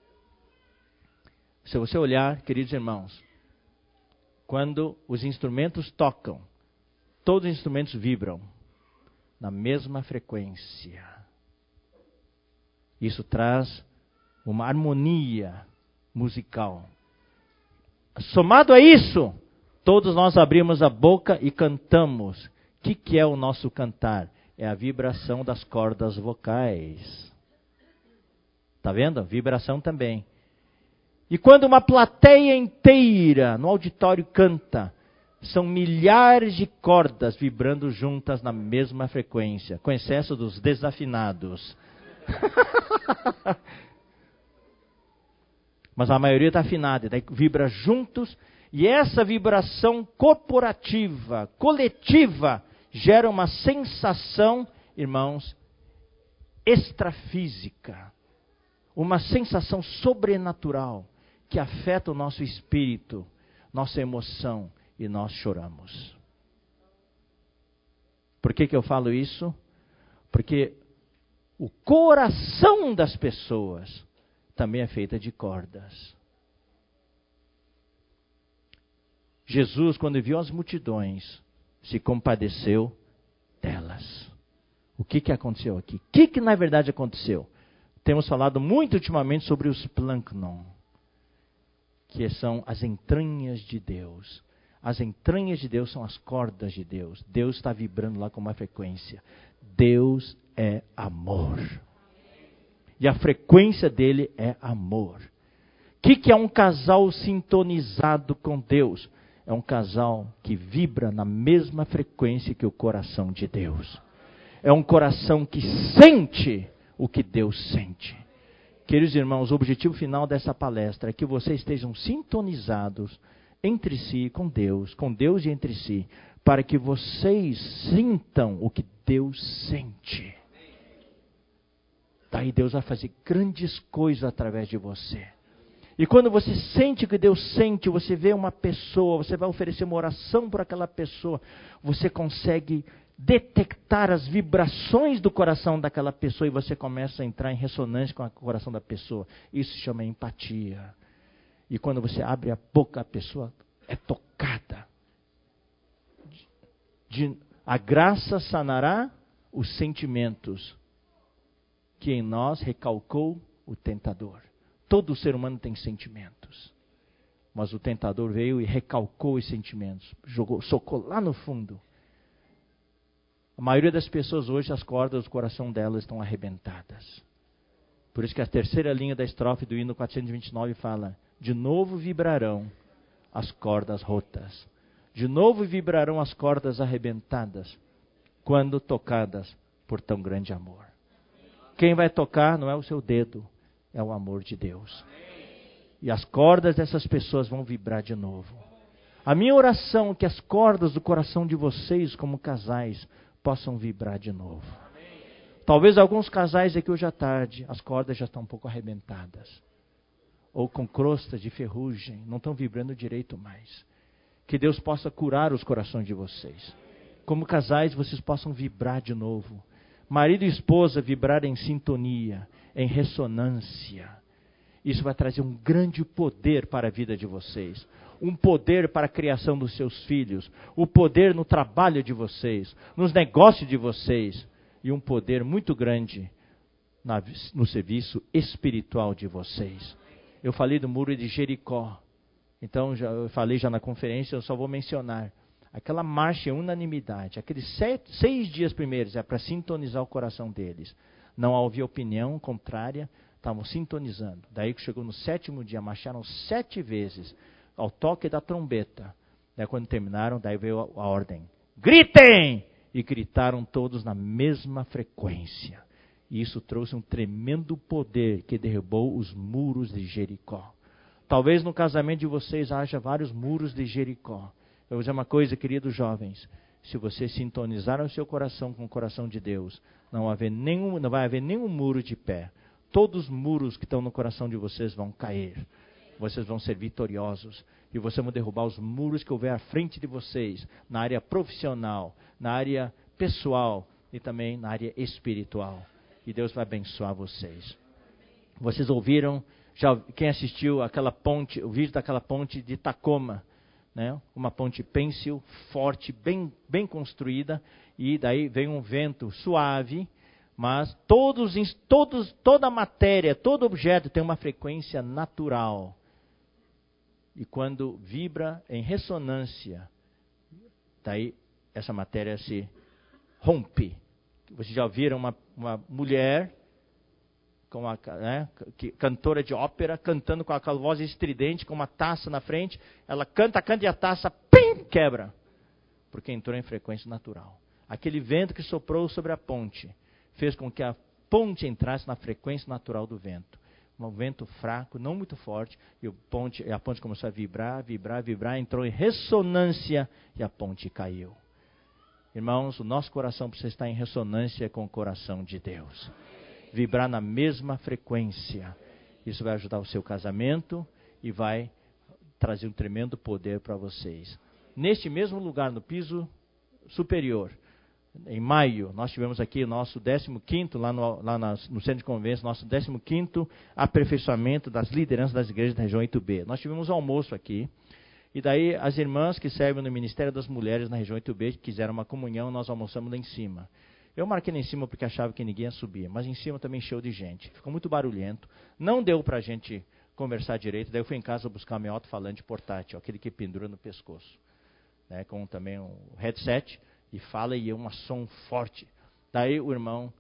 Se você olhar, queridos irmãos, quando os instrumentos tocam, todos os instrumentos vibram na mesma frequência. Isso traz uma harmonia musical. Somado a isso, todos nós abrimos a boca e cantamos. O que, que é o nosso cantar? É a vibração das cordas vocais. Está vendo? Vibração também. E quando uma plateia inteira no auditório canta, são milhares de cordas vibrando juntas na mesma frequência, com excesso dos desafinados. [laughs] Mas a maioria está afinada, daí vibra juntos E essa vibração corporativa, coletiva, gera uma sensação, irmãos, extrafísica, uma sensação sobrenatural que afeta o nosso espírito, nossa emoção e nós choramos. Por que, que eu falo isso? Porque o coração das pessoas também é feito de cordas. Jesus, quando viu as multidões, se compadeceu delas. O que, que aconteceu aqui? O que, que na verdade aconteceu? Temos falado muito ultimamente sobre os planknon, que são as entranhas de Deus. As entranhas de Deus são as cordas de Deus. Deus está vibrando lá com uma frequência. Deus é amor. E a frequência dele é amor. O que, que é um casal sintonizado com Deus? É um casal que vibra na mesma frequência que o coração de Deus. É um coração que sente o que Deus sente. Queridos irmãos, o objetivo final dessa palestra é que vocês estejam sintonizados entre si com Deus, com Deus e entre si, para que vocês sintam o que Deus sente. Daí Deus vai fazer grandes coisas através de você. E quando você sente o que Deus sente, você vê uma pessoa, você vai oferecer uma oração por aquela pessoa, você consegue detectar as vibrações do coração daquela pessoa e você começa a entrar em ressonância com o coração da pessoa. Isso se chama empatia. E quando você abre a boca, a pessoa é tocada. De, a graça sanará os sentimentos que em nós recalcou o tentador. Todo ser humano tem sentimentos. Mas o tentador veio e recalcou os sentimentos, jogou, socou lá no fundo. A maioria das pessoas hoje, as cordas do coração delas estão arrebentadas. Por isso que a terceira linha da estrofe do hino 429 fala: De novo vibrarão as cordas rotas. De novo vibrarão as cordas arrebentadas, quando tocadas por tão grande amor. Quem vai tocar não é o seu dedo, é o amor de Deus. E as cordas dessas pessoas vão vibrar de novo. A minha oração é que as cordas do coração de vocês, como casais, possam vibrar de novo. Talvez alguns casais aqui hoje à tarde, as cordas já estão um pouco arrebentadas. Ou com crosta de ferrugem, não estão vibrando direito mais. Que Deus possa curar os corações de vocês. Como casais, vocês possam vibrar de novo marido e esposa vibrar em sintonia, em ressonância. Isso vai trazer um grande poder para a vida de vocês. Um poder para a criação dos seus filhos. O um poder no trabalho de vocês, nos negócios de vocês. E um poder muito grande na, no serviço espiritual de vocês. Eu falei do muro de Jericó. Então, já, eu falei já na conferência, eu só vou mencionar. Aquela marcha em unanimidade, aqueles seis dias primeiros é para sintonizar o coração deles. Não havia opinião contrária, estavam sintonizando. Daí que chegou no sétimo dia, marcharam sete vezes ao toque da trombeta. Daí quando terminaram, daí veio a, a ordem: gritem! E gritaram todos na mesma frequência. E isso trouxe um tremendo poder que derrubou os muros de Jericó. Talvez no casamento de vocês haja vários muros de Jericó. Eu vou dizer uma coisa, queridos jovens. Se você sintonizar o seu coração com o coração de Deus, não, haver nenhum, não vai haver nenhum muro de pé. Todos os muros que estão no coração de vocês vão cair. Vocês vão ser vitoriosos. E vocês vão derrubar os muros que houver à frente de vocês, na área profissional, na área pessoal e também na área espiritual. E Deus vai abençoar vocês. Vocês ouviram, já, quem assistiu aquela ponte, o vídeo daquela ponte de Tacoma? né? uma ponte pêncil, forte, bem, bem construída, e daí vem um vento suave, mas todos, todos, toda matéria, todo objeto tem uma frequência natural. E quando vibra em ressonância, daí essa matéria se rompe. Vocês já viram uma, uma mulher com né, cantora de ópera, cantando com aquela voz estridente, com uma taça na frente. Ela canta, canta e a taça pim, quebra. Porque entrou em frequência natural. Aquele vento que soprou sobre a ponte fez com que a ponte entrasse na frequência natural do vento. um vento fraco, não muito forte, e, ponte, a ponte começou a vibrar, vibrar, vibrar, entrou em ressonância e a ponte caiu. Irmãos, o nosso coração precisa estar em ressonância com o coração de Deus. Vibrar na mesma frequência. Isso vai ajudar o seu casamento e vai trazer um tremendo poder para vocês. Neste mesmo lugar, no piso superior, em maio, nós tivemos aqui o nosso 15 lá, no, lá no centro de convenção, nosso 15 aperfeiçoamento das lideranças das igrejas da região 8B. Nós tivemos um almoço aqui, e daí as irmãs que servem no Ministério das Mulheres na região 8B, que quiseram uma comunhão, nós almoçamos lá em cima. Eu marquei lá em cima porque achava que ninguém ia subir, mas em cima também encheu de gente. Ficou muito barulhento. Não deu para a gente conversar direito. Daí eu fui em casa buscar meu alto-falante portátil, aquele que pendura no pescoço. Né, com também um headset e fala e é um som forte. Daí o irmão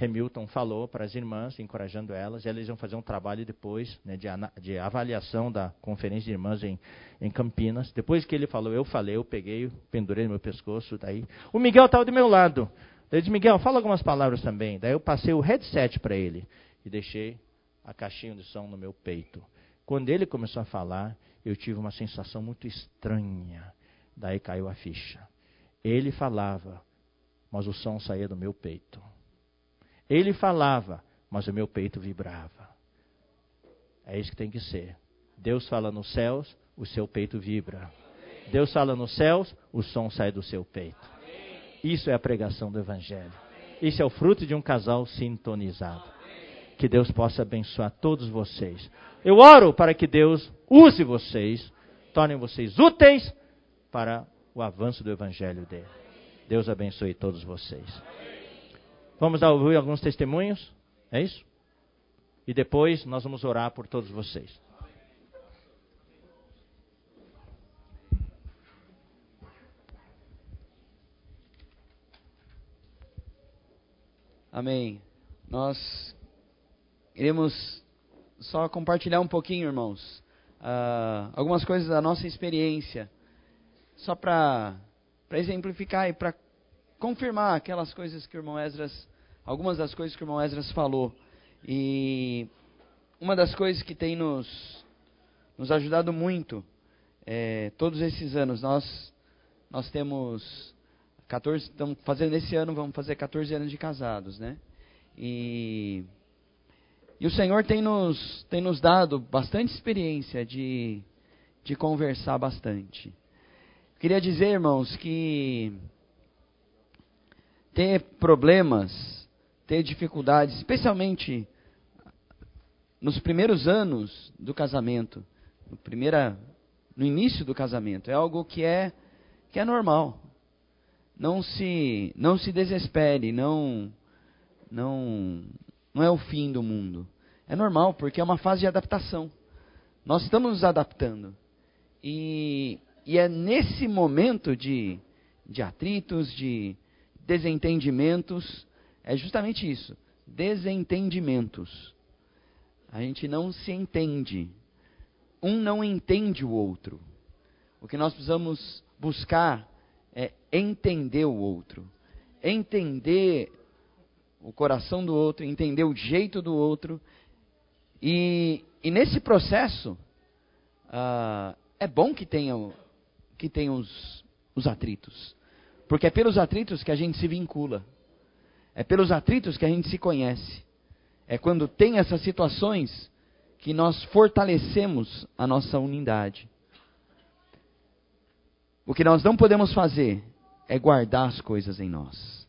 Hamilton falou para as irmãs, encorajando elas, e elas iam fazer um trabalho depois né, de, de, avaliação da conferência de irmãs em, em, Campinas. Depois que ele falou, eu falei, eu peguei, pendurei no meu pescoço. Daí o Miguel estava do meu lado. Ele disse, Miguel, fala algumas palavras também. Daí eu passei o headset para ele e deixei a caixinha de som no meu peito. Quando ele começou a falar, eu tive uma sensação muito estranha. Daí caiu a ficha. Ele falava, mas o som saía do meu peito. Ele falava, mas o meu peito vibrava. É isso que tem que ser. Deus fala nos céus, o seu peito vibra. Deus fala nos céus, o som sai do seu peito. Isso é a pregação do Evangelho. Isso é o fruto de um casal sintonizado. Que Deus possa abençoar todos vocês. Eu oro para que Deus use vocês, torne vocês úteis para o avanço do evangelho dele. Deus abençoe todos vocês. Vamos dar ouvir alguns testemunhos? É isso? E depois nós vamos orar por todos vocês. Amém. Nós iremos só compartilhar um pouquinho, irmãos, uh, algumas coisas da nossa experiência só para exemplificar e para confirmar aquelas coisas que o irmão Esdras, algumas das coisas que o irmão Esdras falou. E uma das coisas que tem nos, nos ajudado muito é, todos esses anos, nós, nós temos 14, estamos fazendo esse ano, vamos fazer 14 anos de casados, né? E, e o Senhor tem nos, tem nos dado bastante experiência de, de conversar bastante. Queria dizer, irmãos, que ter problemas, ter dificuldades, especialmente nos primeiros anos do casamento, no, primeira, no início do casamento, é algo que é, que é normal. Não se, não se desespere, não, não, não é o fim do mundo. É normal, porque é uma fase de adaptação. Nós estamos nos adaptando. E e é nesse momento de, de atritos, de desentendimentos, é justamente isso: desentendimentos. A gente não se entende. Um não entende o outro. O que nós precisamos buscar é entender o outro. Entender o coração do outro, entender o jeito do outro. E, e nesse processo, uh, é bom que tenha que tem os, os atritos. Porque é pelos atritos que a gente se vincula. É pelos atritos que a gente se conhece. É quando tem essas situações que nós fortalecemos a nossa unidade. O que nós não podemos fazer é guardar as coisas em nós.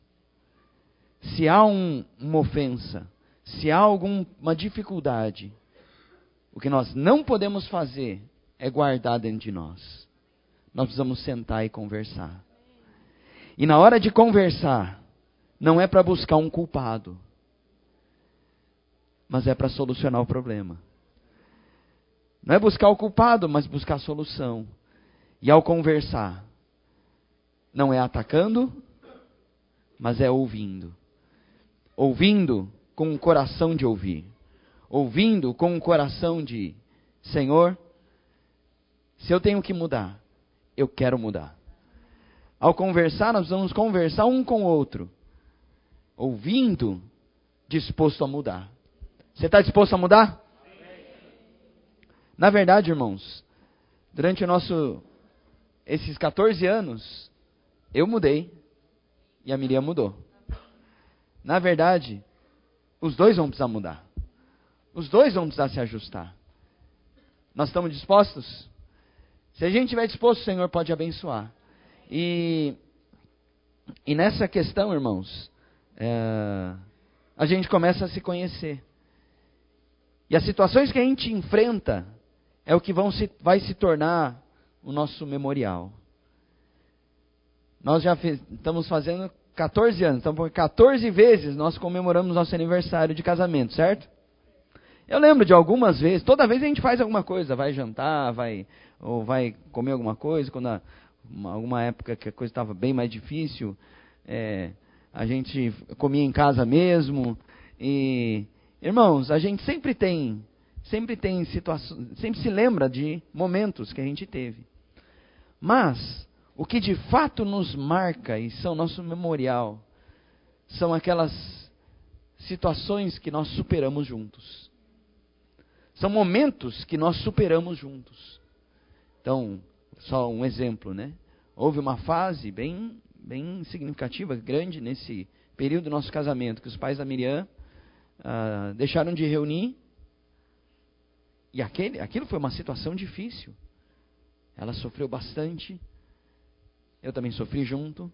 Se há um, uma ofensa, se há alguma dificuldade, o que nós não podemos fazer é guardar dentro de nós nós precisamos sentar e conversar. E na hora de conversar, não é para buscar um culpado, mas é para solucionar o problema. Não é buscar o culpado, mas buscar a solução. E ao conversar, não é atacando, mas é ouvindo. Ouvindo com um coração de ouvir. Ouvindo com um coração de: Senhor, se eu tenho que mudar, eu quero mudar. Ao conversar, nós vamos conversar um com o outro, ouvindo, disposto a mudar. Você está disposto a mudar? Na verdade, irmãos, durante o nosso esses 14 anos, eu mudei e a Miriam mudou. Na verdade, os dois vão precisar mudar. Os dois vão precisar se ajustar. Nós estamos dispostos? Se a gente estiver disposto, o Senhor pode abençoar. E, e nessa questão, irmãos, é, a gente começa a se conhecer. E as situações que a gente enfrenta é o que vão se, vai se tornar o nosso memorial. Nós já estamos fazendo 14 anos, então por 14 vezes nós comemoramos nosso aniversário de casamento, certo? Eu lembro de algumas vezes, toda vez a gente faz alguma coisa, vai jantar, vai ou vai comer alguma coisa, quando a, uma, alguma época que a coisa estava bem mais difícil, é, a gente comia em casa mesmo. E irmãos, a gente sempre tem, sempre tem situações, sempre se lembra de momentos que a gente teve. Mas o que de fato nos marca e são nosso memorial são aquelas situações que nós superamos juntos. São momentos que nós superamos juntos. Então, só um exemplo, né? Houve uma fase bem, bem significativa, grande nesse período do nosso casamento, que os pais da Miriam ah, deixaram de reunir. E aquele, aquilo foi uma situação difícil. Ela sofreu bastante. Eu também sofri junto.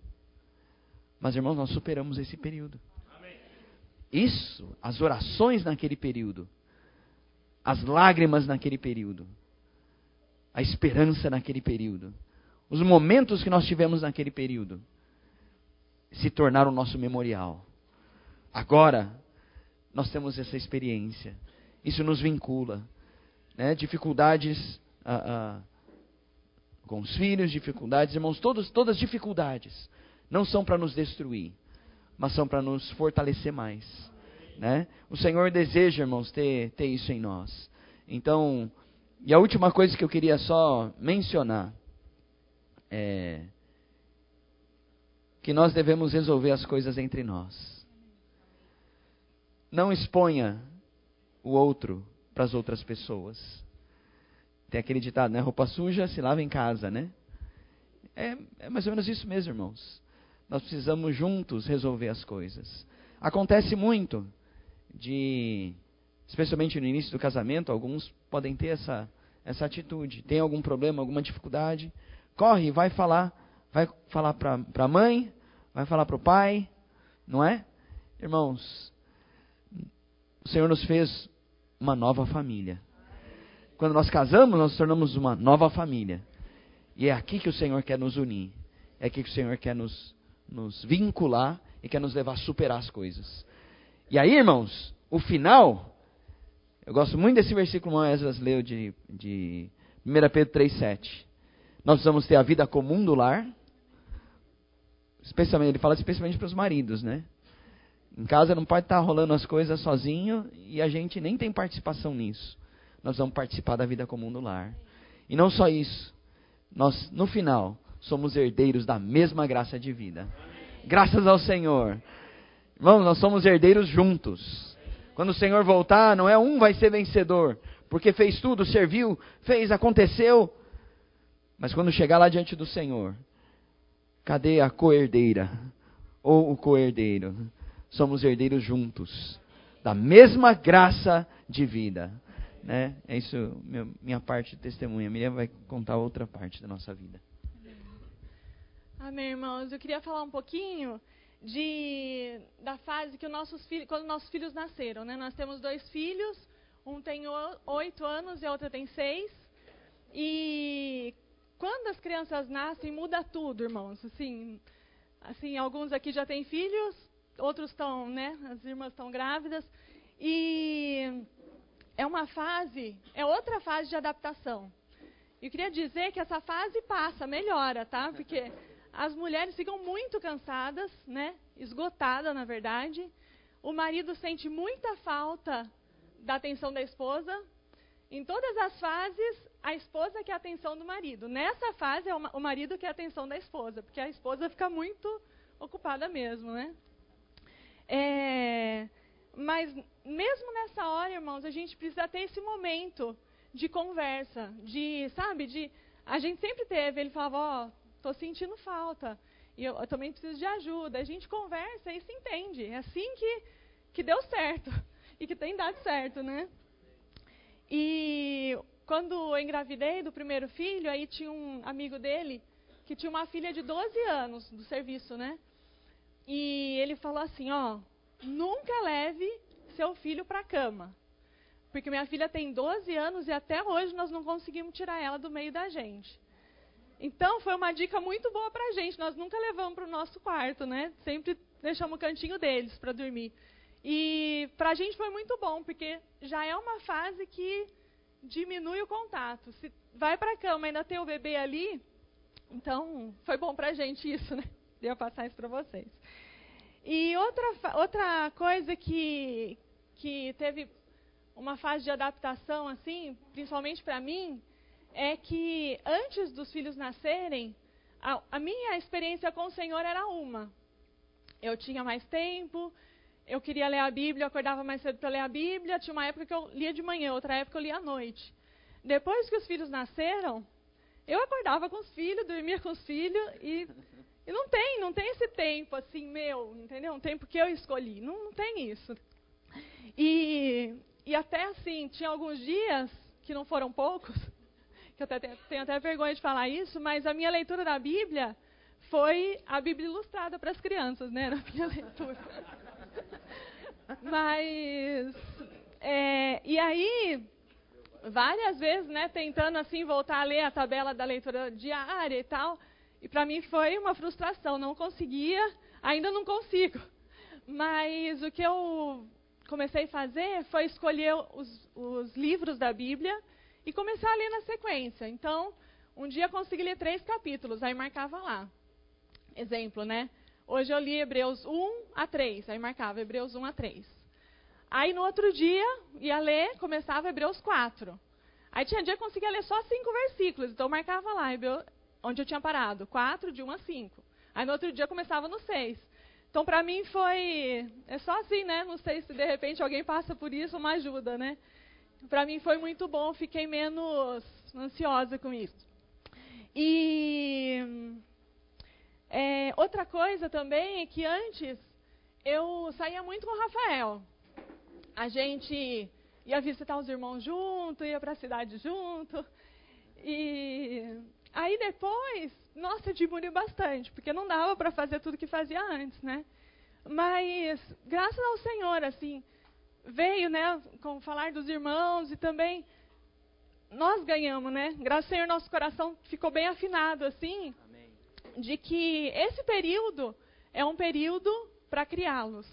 Mas, irmãos, nós superamos esse período. Isso, as orações naquele período, as lágrimas naquele período, a esperança naquele período, os momentos que nós tivemos naquele período, se tornaram nosso memorial. Agora, nós temos essa experiência. Isso nos vincula. Né? Dificuldades ah, ah, com os filhos, dificuldades, irmãos, todos, todas as dificuldades não são para nos destruir, mas são para nos fortalecer mais. Né? O Senhor deseja, irmãos, ter, ter isso em nós. Então, e a última coisa que eu queria só mencionar é que nós devemos resolver as coisas entre nós. Não exponha o outro para as outras pessoas. Tem aquele ditado, né? Roupa suja se lava em casa, né? É, é mais ou menos isso mesmo, irmãos. Nós precisamos juntos resolver as coisas. Acontece muito de, especialmente no início do casamento, alguns podem ter essa, essa atitude. Tem algum problema, alguma dificuldade, corre, vai falar, vai falar para a mãe, vai falar para o pai, não é? Irmãos, o Senhor nos fez uma nova família. Quando nós casamos, nós tornamos uma nova família. E é aqui que o Senhor quer nos unir. É aqui que o Senhor quer nos, nos vincular e quer nos levar a superar as coisas. E aí, irmãos, o final, eu gosto muito desse versículo que Esdras leu de, de 1 Pedro 3,7. Nós precisamos ter a vida comum do lar, especialmente, ele fala especialmente para os maridos, né? Em casa não pode estar rolando as coisas sozinho e a gente nem tem participação nisso. Nós vamos participar da vida comum do lar. E não só isso, nós, no final, somos herdeiros da mesma graça de vida. Graças ao Senhor. Irmãos, nós somos herdeiros juntos. Quando o Senhor voltar, não é um vai ser vencedor, porque fez tudo, serviu, fez, aconteceu. Mas quando chegar lá diante do Senhor, cadê a coerdeira? Ou o coerdeiro? Somos herdeiros juntos, da mesma graça de vida. Né? É isso, minha parte de testemunha. Miriam vai contar outra parte da nossa vida. Amém, irmãos. Eu queria falar um pouquinho de, da fase que nossos filhos, quando nossos filhos nasceram. Né? Nós temos dois filhos, um tem oito anos e a outra tem seis. E quando as crianças nascem, muda tudo, irmãos. Assim, assim alguns aqui já têm filhos, outros estão, né? As irmãs estão grávidas. E é uma fase, é outra fase de adaptação. Eu queria dizer que essa fase passa, melhora, tá? Porque as mulheres ficam muito cansadas, né? Esgotadas, na verdade. O marido sente muita falta da atenção da esposa. Em todas as fases, a esposa quer a atenção do marido. Nessa fase, é o marido quer a atenção da esposa, porque a esposa fica muito ocupada mesmo, né? É, mas mesmo nessa hora, irmãos, a gente precisa ter esse momento de conversa, de, sabe, de. A gente sempre teve, ele falava, ó, oh, tô sentindo falta. E eu, eu, também preciso de ajuda. A gente conversa e se entende. É assim que, que deu certo. [laughs] E que tem dado certo, né? E quando eu engravidei do primeiro filho, aí tinha um amigo dele que tinha uma filha de 12 anos do serviço, né? E ele falou assim, ó, nunca leve seu filho para a cama. Porque minha filha tem 12 anos e até hoje nós não conseguimos tirar ela do meio da gente. Então foi uma dica muito boa para a gente. Nós nunca levamos para o nosso quarto, né? Sempre deixamos o cantinho deles para dormir. E para a gente foi muito bom, porque já é uma fase que diminui o contato. Se vai para a cama e ainda tem o bebê ali, então foi bom para a gente isso, né? Deu passar isso para vocês. E outra, outra coisa que, que teve uma fase de adaptação, assim, principalmente para mim, é que antes dos filhos nascerem, a, a, minha experiência com o Senhor era uma. Eu tinha mais tempo, eu queria ler a Bíblia, eu acordava mais cedo para ler a Bíblia. Tinha uma época que eu lia de manhã, outra época eu lia à noite. Depois que os filhos nasceram, eu acordava com os filhos, dormia com os filhos e, e não tem, não tem esse tempo assim meu, entendeu? Um tempo que eu escolhi, não, não tem isso. E, e até assim, tinha alguns dias, que não foram poucos, que eu até tenho, até vergonha de falar isso, mas a minha leitura da Bíblia foi a Bíblia ilustrada para as crianças, né? Era a minha [laughs] leitura. mas, é, e aí, várias vezes, né, tentando assim voltar a ler a tabela da leitura diária e tal, e para mim foi uma frustração, não conseguia, ainda não consigo. Mas o que eu comecei a fazer foi escolher os, os livros da Bíblia e começar a ler na sequência. Então, um dia consegui ler três capítulos, aí marcava lá. Exemplo, né? Hoje eu li Hebreus 1 a 3, aí marcava Hebreus 1 a 3. Aí no outro dia, ia ler, começava Hebreus 4. Aí tinha dia que eu conseguia ler só cinco versículos, então marcava lá, onde eu tinha parado, 4, de 1 a 5. Aí no outro dia começava no 6. Então, para mim foi. É só assim, né? Não sei se de repente alguém passa por isso, uma ajuda, né? Para mim foi muito bom, fiquei menos ansiosa com isso. E. É, outra coisa também é que antes eu saía muito com o Rafael. A gente ia visitar os irmãos junto, ia para a cidade junto. E aí depois nossa, diminuiu bastante, porque não dava para fazer tudo que fazia antes, né? Mas, graças ao Senhor, assim, veio, né, com falar dos irmãos e também nós ganhamos, né? Graças ao Senhor, nosso coração ficou bem afinado, assim, Amém. de que esse período é um período para criá-los,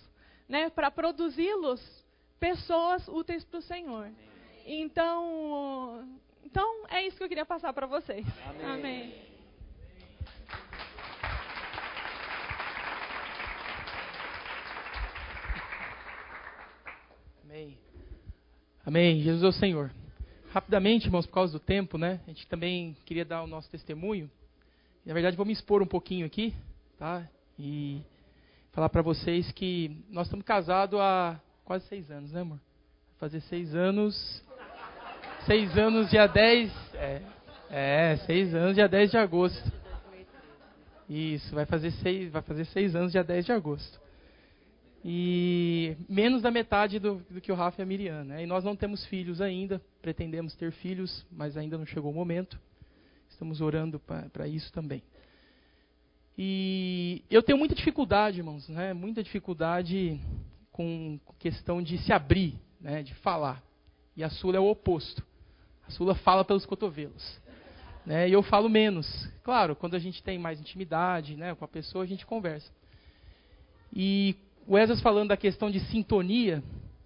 né? Para produzi-los pessoas úteis para o Senhor. Amém. Então, então é isso que eu queria passar para vocês. Amém. Amém. Amém. Amém. Jesus é o Senhor. Rapidamente, irmãos, por causa do tempo, né? A gente também queria dar o nosso testemunho. Na verdade, vou me expor um pouquinho aqui, tá? E falar para vocês que nós estamos casados há quase seis anos, né, amor? Vai fazer seis anos. Seis anos, dia 10. É, é, seis anos, dia 10 de agosto. Isso, vai fazer seis, vai fazer seis anos, dia 10 de agosto e menos da metade do, do, que o Rafa e a Miriam. Né? E nós não temos filhos ainda, pretendemos ter filhos, mas ainda não chegou o momento. Estamos orando para isso também. E eu tenho muita dificuldade, irmãos, né? muita dificuldade com questão de se abrir, né? de falar. E a Sula é o oposto. A Sula fala pelos cotovelos. Né? E eu falo menos. Claro, quando a gente tem mais intimidade né, com a pessoa, a gente conversa. E o Esdras falando da questão de sintonia,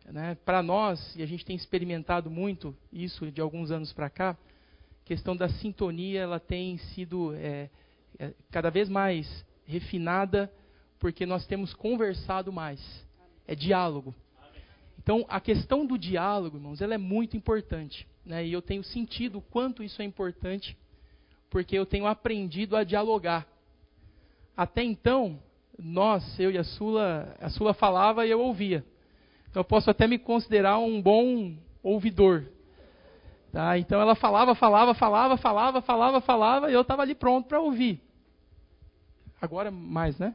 né, para nós, e a gente tem experimentado muito isso de alguns anos para cá, a questão da sintonia ela tem sido é, é, cada vez mais refinada, porque nós temos conversado mais. É diálogo. Então, a questão do diálogo, irmãos, ela é muito importante. Né, e eu tenho sentido o quanto isso é importante, porque eu tenho aprendido a dialogar. Até então, nós, eu e a Sula, a Sula falava e eu ouvia. Então eu posso até me considerar um bom ouvidor. Tá? Então ela falava, falava, falava, falava, falava, falava, e eu estava ali pronto para ouvir. Agora mais, né?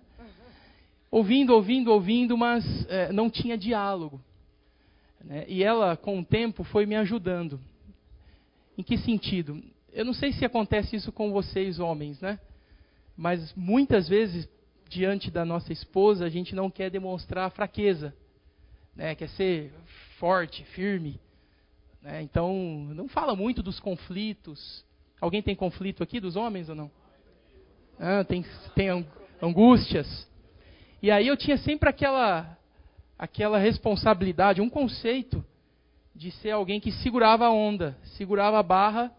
Ouvindo, ouvindo, ouvindo, mas é, não tinha diálogo. Né? E ela, com o tempo, foi me ajudando. Em que sentido? Eu não sei se acontece isso com vocês, homens, né? Mas muitas vezes, diante da nossa esposa, a gente não quer demonstrar fraqueza, né? Quer ser forte, firme. Né? Então, não fala muito dos conflitos. Alguém tem conflito aqui dos homens ou não? Ah, tem, tem angústias. E aí eu tinha sempre aquela, aquela responsabilidade, um conceito de ser alguém que segurava a onda, segurava a barra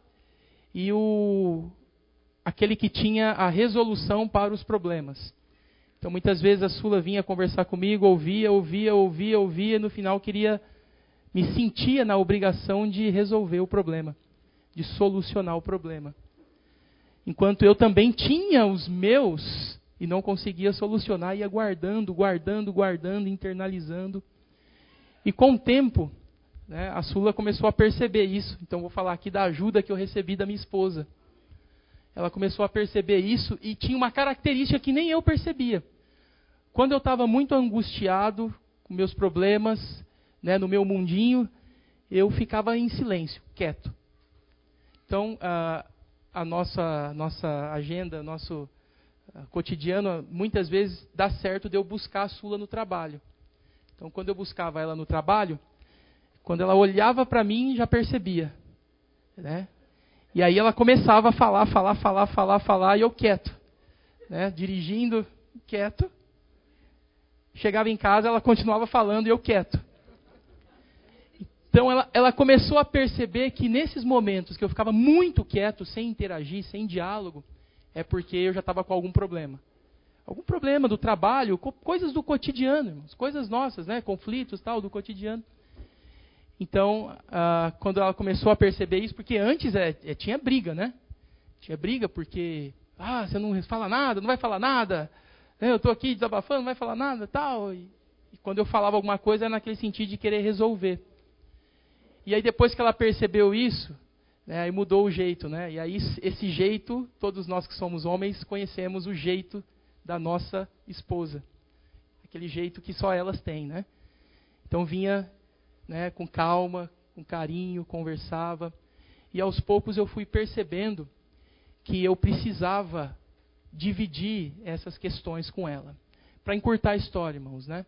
e o aquele que tinha a resolução para os problemas. Então muitas vezes a Sula vinha conversar comigo, ouvia, ouvia, ouvia, ouvia, e no final queria me sentia na obrigação de resolver o problema, de solucionar o problema. Enquanto eu também tinha os meus e não conseguia solucionar, ia guardando, guardando, guardando, internalizando. E com o tempo, né, a Sula começou a perceber isso. Então vou falar aqui da ajuda que eu recebi da minha esposa. Ela começou a perceber isso e tinha uma característica que nem eu percebia. Quando eu estava muito angustiado com meus problemas, né, no meu mundinho, eu ficava em silêncio, quieto. Então, a, a nossa, nossa agenda, nosso cotidiano, muitas vezes dá certo de eu buscar a Sula no trabalho. Então, quando eu buscava ela no trabalho, quando ela olhava para mim, já percebia. Né? E aí ela começava a falar, falar, falar, falar, falar, e eu quieto. Né? Dirigindo, quieto. Chegava em casa, ela continuava falando e eu quieto. Então ela, ela começou a perceber que nesses momentos que eu ficava muito quieto, sem interagir, sem diálogo, é porque eu já estava com algum problema. Algum problema do trabalho, coisas do cotidiano, irmãos, coisas nossas, né? conflitos tal, do cotidiano. Então, ah, quando ela começou a perceber isso, porque antes é, é, tinha briga, né? Tinha briga porque, ah, você não fala nada, não vai falar nada, eu estou aqui desabafando, não vai falar nada tal. E, e quando eu falava alguma coisa, era naquele sentido de querer resolver. E aí depois que ela percebeu isso, né, aí mudou o jeito, né? E aí esse jeito, todos nós que somos homens conhecemos o jeito da nossa esposa, aquele jeito que só elas têm, né? Então vinha, né, com calma, com carinho, conversava, e aos poucos eu fui percebendo que eu precisava dividir essas questões com ela. Para encurtar a história, irmãos, né?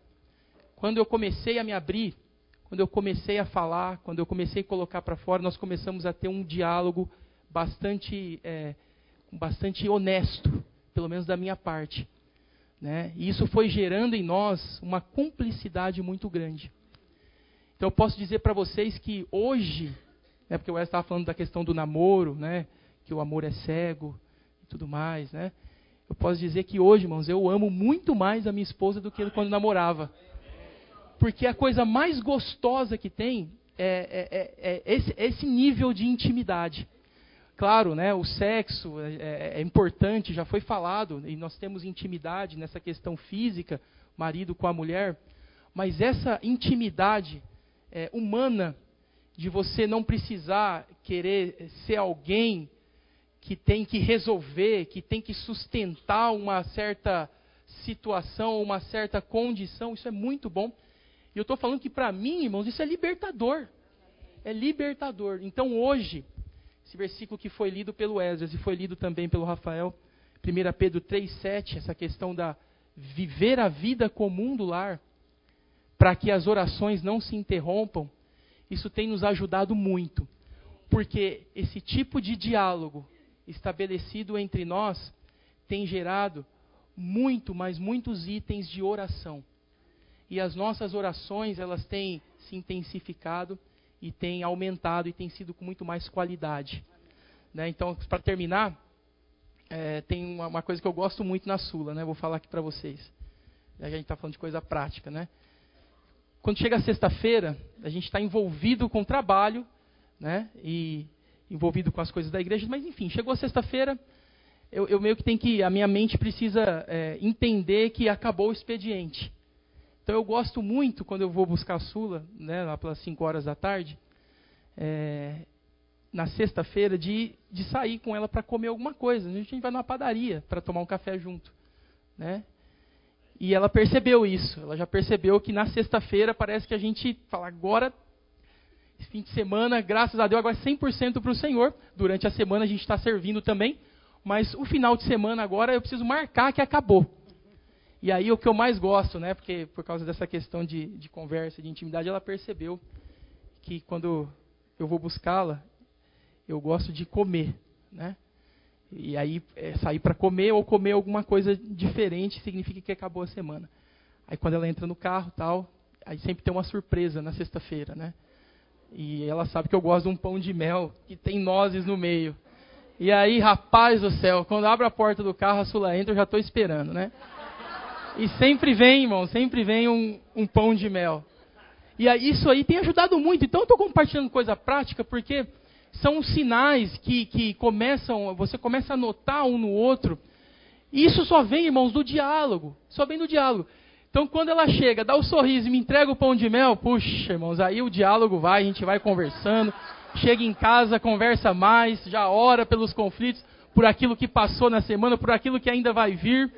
Quando eu comecei a me abrir quando eu comecei a falar, quando eu comecei a colocar para fora, nós começamos a ter um diálogo bastante, é, bastante honesto, pelo menos da minha parte. Né? E isso foi gerando em nós uma cumplicidade muito grande. Então eu posso dizer para vocês que hoje, né, porque o Wes estava falando da questão do namoro, né, que o amor é cego e tudo mais, né? Eu posso dizer que hoje, irmãos, eu amo muito mais a minha esposa do que quando namorava. Porque a coisa mais gostosa que tem é, é, é, é esse, esse, nível de intimidade. Claro, né, o sexo é, é, é, importante, já foi falado, e nós temos intimidade nessa questão física, marido com a mulher, mas essa intimidade é, humana, de você não precisar querer ser alguém que tem que resolver, que tem que sustentar uma certa situação, uma certa condição, isso é muito bom. E eu estou falando que para mim, irmãos, isso é libertador. É libertador. Então hoje, esse versículo que foi lido pelo Esdras e foi lido também pelo Rafael, 1 Pedro 3,7, essa questão da viver a vida comum do lar, para que as orações não se interrompam, isso tem nos ajudado muito. Porque esse tipo de diálogo estabelecido entre nós tem gerado muito, mas muitos itens de oração e as nossas orações elas têm se intensificado e têm aumentado e têm sido com muito mais qualidade. Né? Então, para terminar, é, tem uma, uma, coisa que eu gosto muito na Sula, né? vou falar aqui para vocês. A gente está falando de coisa prática. Né? Quando chega sexta-feira, a gente está envolvido com o trabalho né? e envolvido com as coisas da igreja, mas enfim, chegou sexta-feira, eu, eu, meio que tenho que, a minha mente precisa é, entender que acabou o expediente. Então eu gosto muito quando eu vou buscar a Sula, né, lá pelas 5 horas da tarde, é, na sexta-feira de, de sair com ela para comer alguma coisa. A gente vai numa padaria para tomar um café junto, né? E ela percebeu isso. Ela já percebeu que na sexta-feira parece que a gente fala agora fim de semana, graças a Deus, agora 100% para o Senhor. Durante a semana a gente está servindo também, mas o final de semana agora eu preciso marcar que acabou. E aí o que eu mais gosto, né? Porque por causa dessa questão de, de conversa, de intimidade, ela percebeu que quando eu vou buscá-la, eu gosto de comer, né? E aí é, sair para comer ou comer alguma coisa diferente significa que acabou a semana. Aí quando ela entra no carro, tal, aí sempre tem uma surpresa na sexta-feira, né? E ela sabe que eu gosto de um pão de mel que tem nozes no meio. E aí, rapaz do céu, quando abre a porta do carro, a Sula entra, eu já estou esperando, né? E sempre vem, irmão, sempre vem um, um pão de mel. E aí, isso aí tem ajudado muito. Então, eu estou compartilhando coisa prática porque são sinais que, que começam, você começa a notar um no outro. E isso só vem, irmãos, do diálogo. Só vem do diálogo. Então, quando ela chega, dá o um sorriso e me entrega o pão de mel, puxa, irmãos, aí o diálogo vai, a gente vai conversando. Chega em casa, conversa mais, já ora pelos conflitos, por aquilo que passou na semana, por aquilo que ainda vai vir.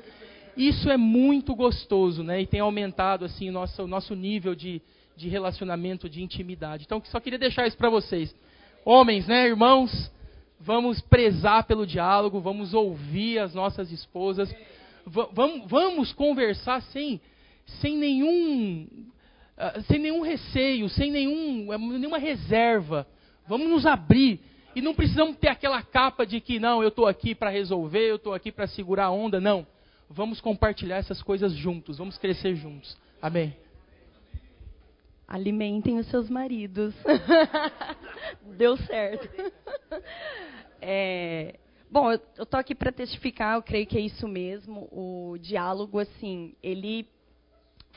Isso é muito gostoso, né? E tem aumentado assim o nosso, nosso nível de, de relacionamento, de intimidade. Então, só queria deixar isso para vocês. Homens, né, irmãos, vamos prezar pelo diálogo, vamos ouvir as nossas esposas, vamos, vamos conversar sem, sem nenhum, uh, sem nenhum receio, sem nenhum, nenhuma reserva. Vamos nos abrir. E não precisamos ter aquela capa de que, não, eu estou aqui para resolver, eu estou aqui para segurar a onda. Não. Vamos compartilhar essas coisas juntos, vamos crescer juntos. Amém. Alimentem os seus maridos. [laughs] Deu certo. É, bom, eu estou aqui para testificar, eu creio que é isso mesmo. O diálogo, assim, ele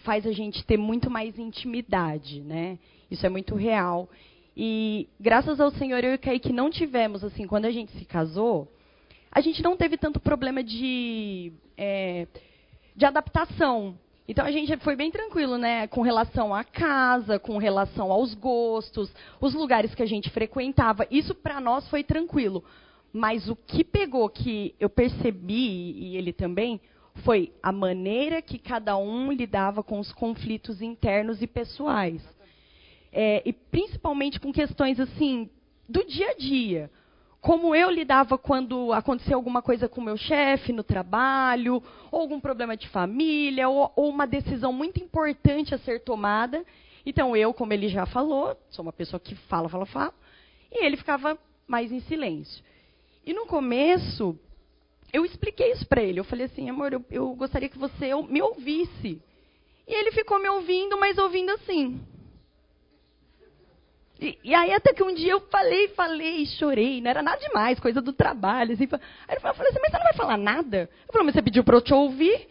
faz a gente ter muito mais intimidade, né? Isso é muito real. E graças ao Senhor, eu e o Kaique não tivemos, assim, quando a gente se casou, a gente não teve tanto problema de, é, de adaptação. Então a gente foi bem tranquilo, né? Com relação à casa, com relação aos gostos, os lugares que a gente frequentava. Isso para nós foi tranquilo. Mas o que pegou, que eu percebi, e ele também, foi a maneira que cada um lidava com os conflitos internos e pessoais. É, e principalmente com questões assim do dia a dia como eu lidava quando acontecia alguma coisa com meu chefe no trabalho, ou algum problema de família, ou, ou, uma decisão muito importante a ser tomada. Então, eu, como ele já falou, sou uma pessoa que fala, fala, fala, e ele ficava mais em silêncio. E no começo, eu expliquei isso para ele. Eu falei assim, amor, eu, eu gostaria que você me ouvisse. E ele ficou me ouvindo, mas ouvindo assim. E, e, aí até que um dia eu falei, falei, chorei, não era nada demais, coisa do trabalho. Assim, aí eu falei assim, mas você não vai falar nada? Eu falei, mas você pediu para eu te ouvir?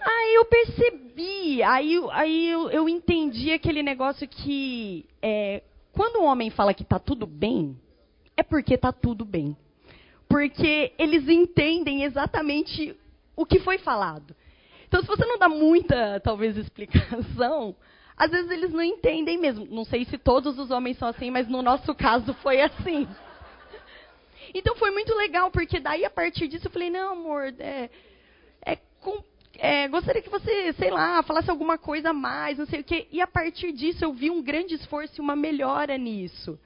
Aí eu percebi, aí, aí eu, eu entendi aquele negócio que é, quando um homem fala que está tudo bem, é porque está tudo bem. Porque eles entendem exatamente o que foi falado. Então, se você não dá muita, talvez, explicação, às vezes eles não entendem mesmo. Não sei se todos os homens são assim, mas no nosso caso foi assim. Então foi muito legal, porque daí a partir disso eu falei, não, amor, é, é, é, gostaria que você, sei lá, falasse alguma coisa a mais, não sei o quê. E a partir disso eu vi um grande esforço e uma melhora nisso.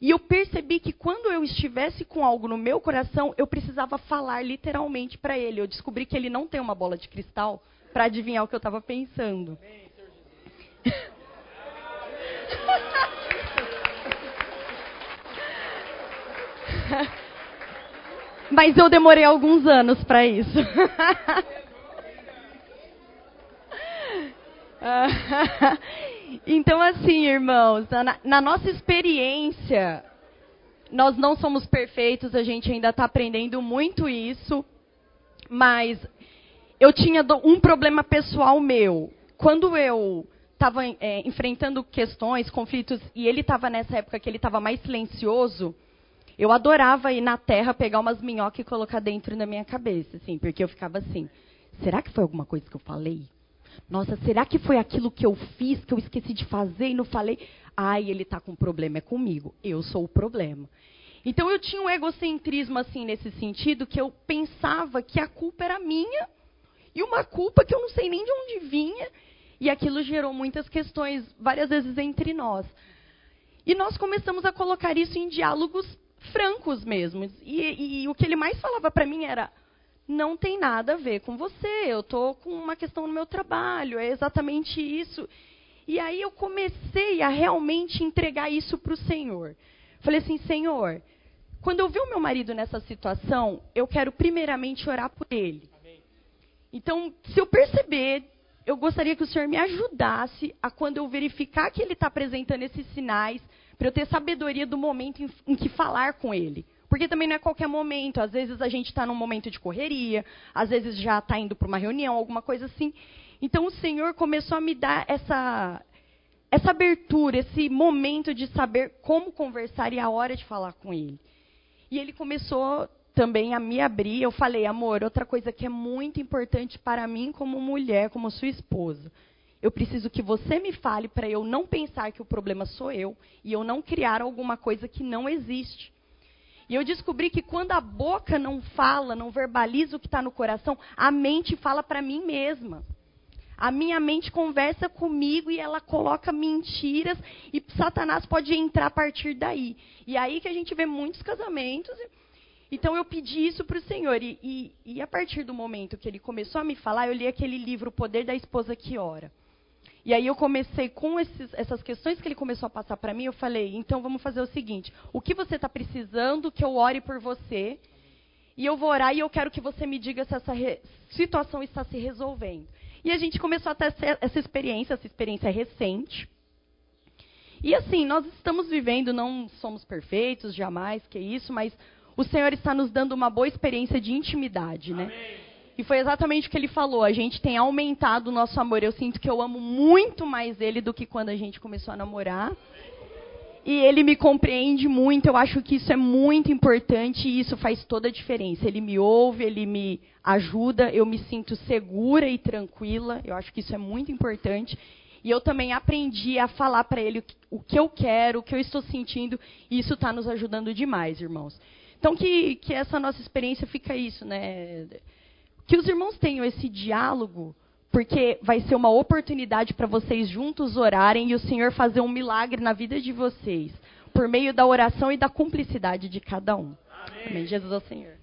E eu percebi que quando eu estivesse com algo no meu coração, eu precisava falar literalmente para ele. Eu descobri que ele não tem uma bola de cristal para adivinhar o que eu estava pensando. [laughs] Mas eu demorei alguns anos para isso. [laughs] [laughs] então, assim, irmãos, na, na, nossa experiência, nós não somos perfeitos, a gente ainda está aprendendo muito isso, mas eu tinha um problema pessoal meu. Quando eu estava é, enfrentando questões, conflitos, e ele estava nessa época que ele estava mais silencioso, eu adorava ir na terra, pegar umas minhocas e colocar dentro da minha cabeça, assim, porque eu ficava assim, será que foi alguma coisa que eu falei? Nossa, será que foi aquilo que eu fiz, que eu esqueci de fazer e não falei? Ai, ele está com problema, é comigo. Eu sou o problema. Então eu tinha um egocentrismo assim nesse sentido que eu pensava que a culpa era minha e uma culpa que eu não sei nem de onde vinha e aquilo gerou muitas questões várias vezes entre nós. E nós começamos a colocar isso em diálogos francos mesmo. E, e, e o que ele mais falava para mim era: não tem nada a ver com você, eu estou com uma questão no meu trabalho, é exatamente isso. E aí eu comecei a realmente entregar isso para o Senhor. Falei assim, Senhor, quando eu vi o meu marido nessa situação, eu quero primeiramente orar por ele. Então, se eu perceber, eu gostaria que o Senhor me ajudasse a, quando eu verificar que ele está apresentando esses sinais, para eu ter sabedoria do momento em, em que falar com ele. Porque também não é qualquer momento. Às vezes a gente está num momento de correria, às vezes já está indo para uma reunião, alguma coisa assim. Então o Senhor começou a me dar essa, essa abertura, esse momento de saber como conversar e a hora de falar com Ele. E Ele começou também a me abrir. Eu falei, amor, outra coisa que é muito importante para mim como mulher, como sua esposa. Eu preciso que você me fale para eu não pensar que o problema sou eu e eu não criar alguma coisa que não existe. E eu descobri que quando a boca não fala, não verbaliza o que está no coração, a mente fala para mim mesma. A minha mente conversa comigo e ela coloca mentiras e Satanás pode entrar a partir daí. E aí que a gente vê muitos casamentos. Então eu pedi isso para o Senhor. E, e, e, a partir do momento que ele começou a me falar, eu li aquele livro O Poder da Esposa que Ora. E aí eu comecei com esses, essas questões que ele começou a passar para mim, eu falei, então vamos fazer o seguinte, o que você está precisando que eu ore por você, e eu vou orar e eu quero que você me diga se essa situação está se resolvendo. E a gente começou a ter essa experiência, essa experiência recente. E assim, nós estamos vivendo, não somos perfeitos, jamais, que isso, mas o Senhor está nos dando uma boa experiência de intimidade, né? Amém. E foi exatamente o que ele falou. A gente tem aumentado o nosso amor. Eu sinto que eu amo muito mais ele do que quando a gente começou a namorar. E ele me compreende muito. Eu acho que isso é muito importante e isso faz toda a diferença. Ele me ouve, ele me ajuda. Eu me sinto segura e tranquila. Eu acho que isso é muito importante. E eu também aprendi a falar para ele o que eu quero, o que eu estou sentindo. E isso está nos ajudando demais, irmãos. Então, que, que essa nossa experiência fica isso, né? Que os irmãos tenham esse diálogo, porque vai ser uma oportunidade para vocês juntos orarem e o Senhor fazer um milagre na vida de vocês, por meio da oração e da cumplicidade de cada um. Amém. Amém. Jesus é o Senhor.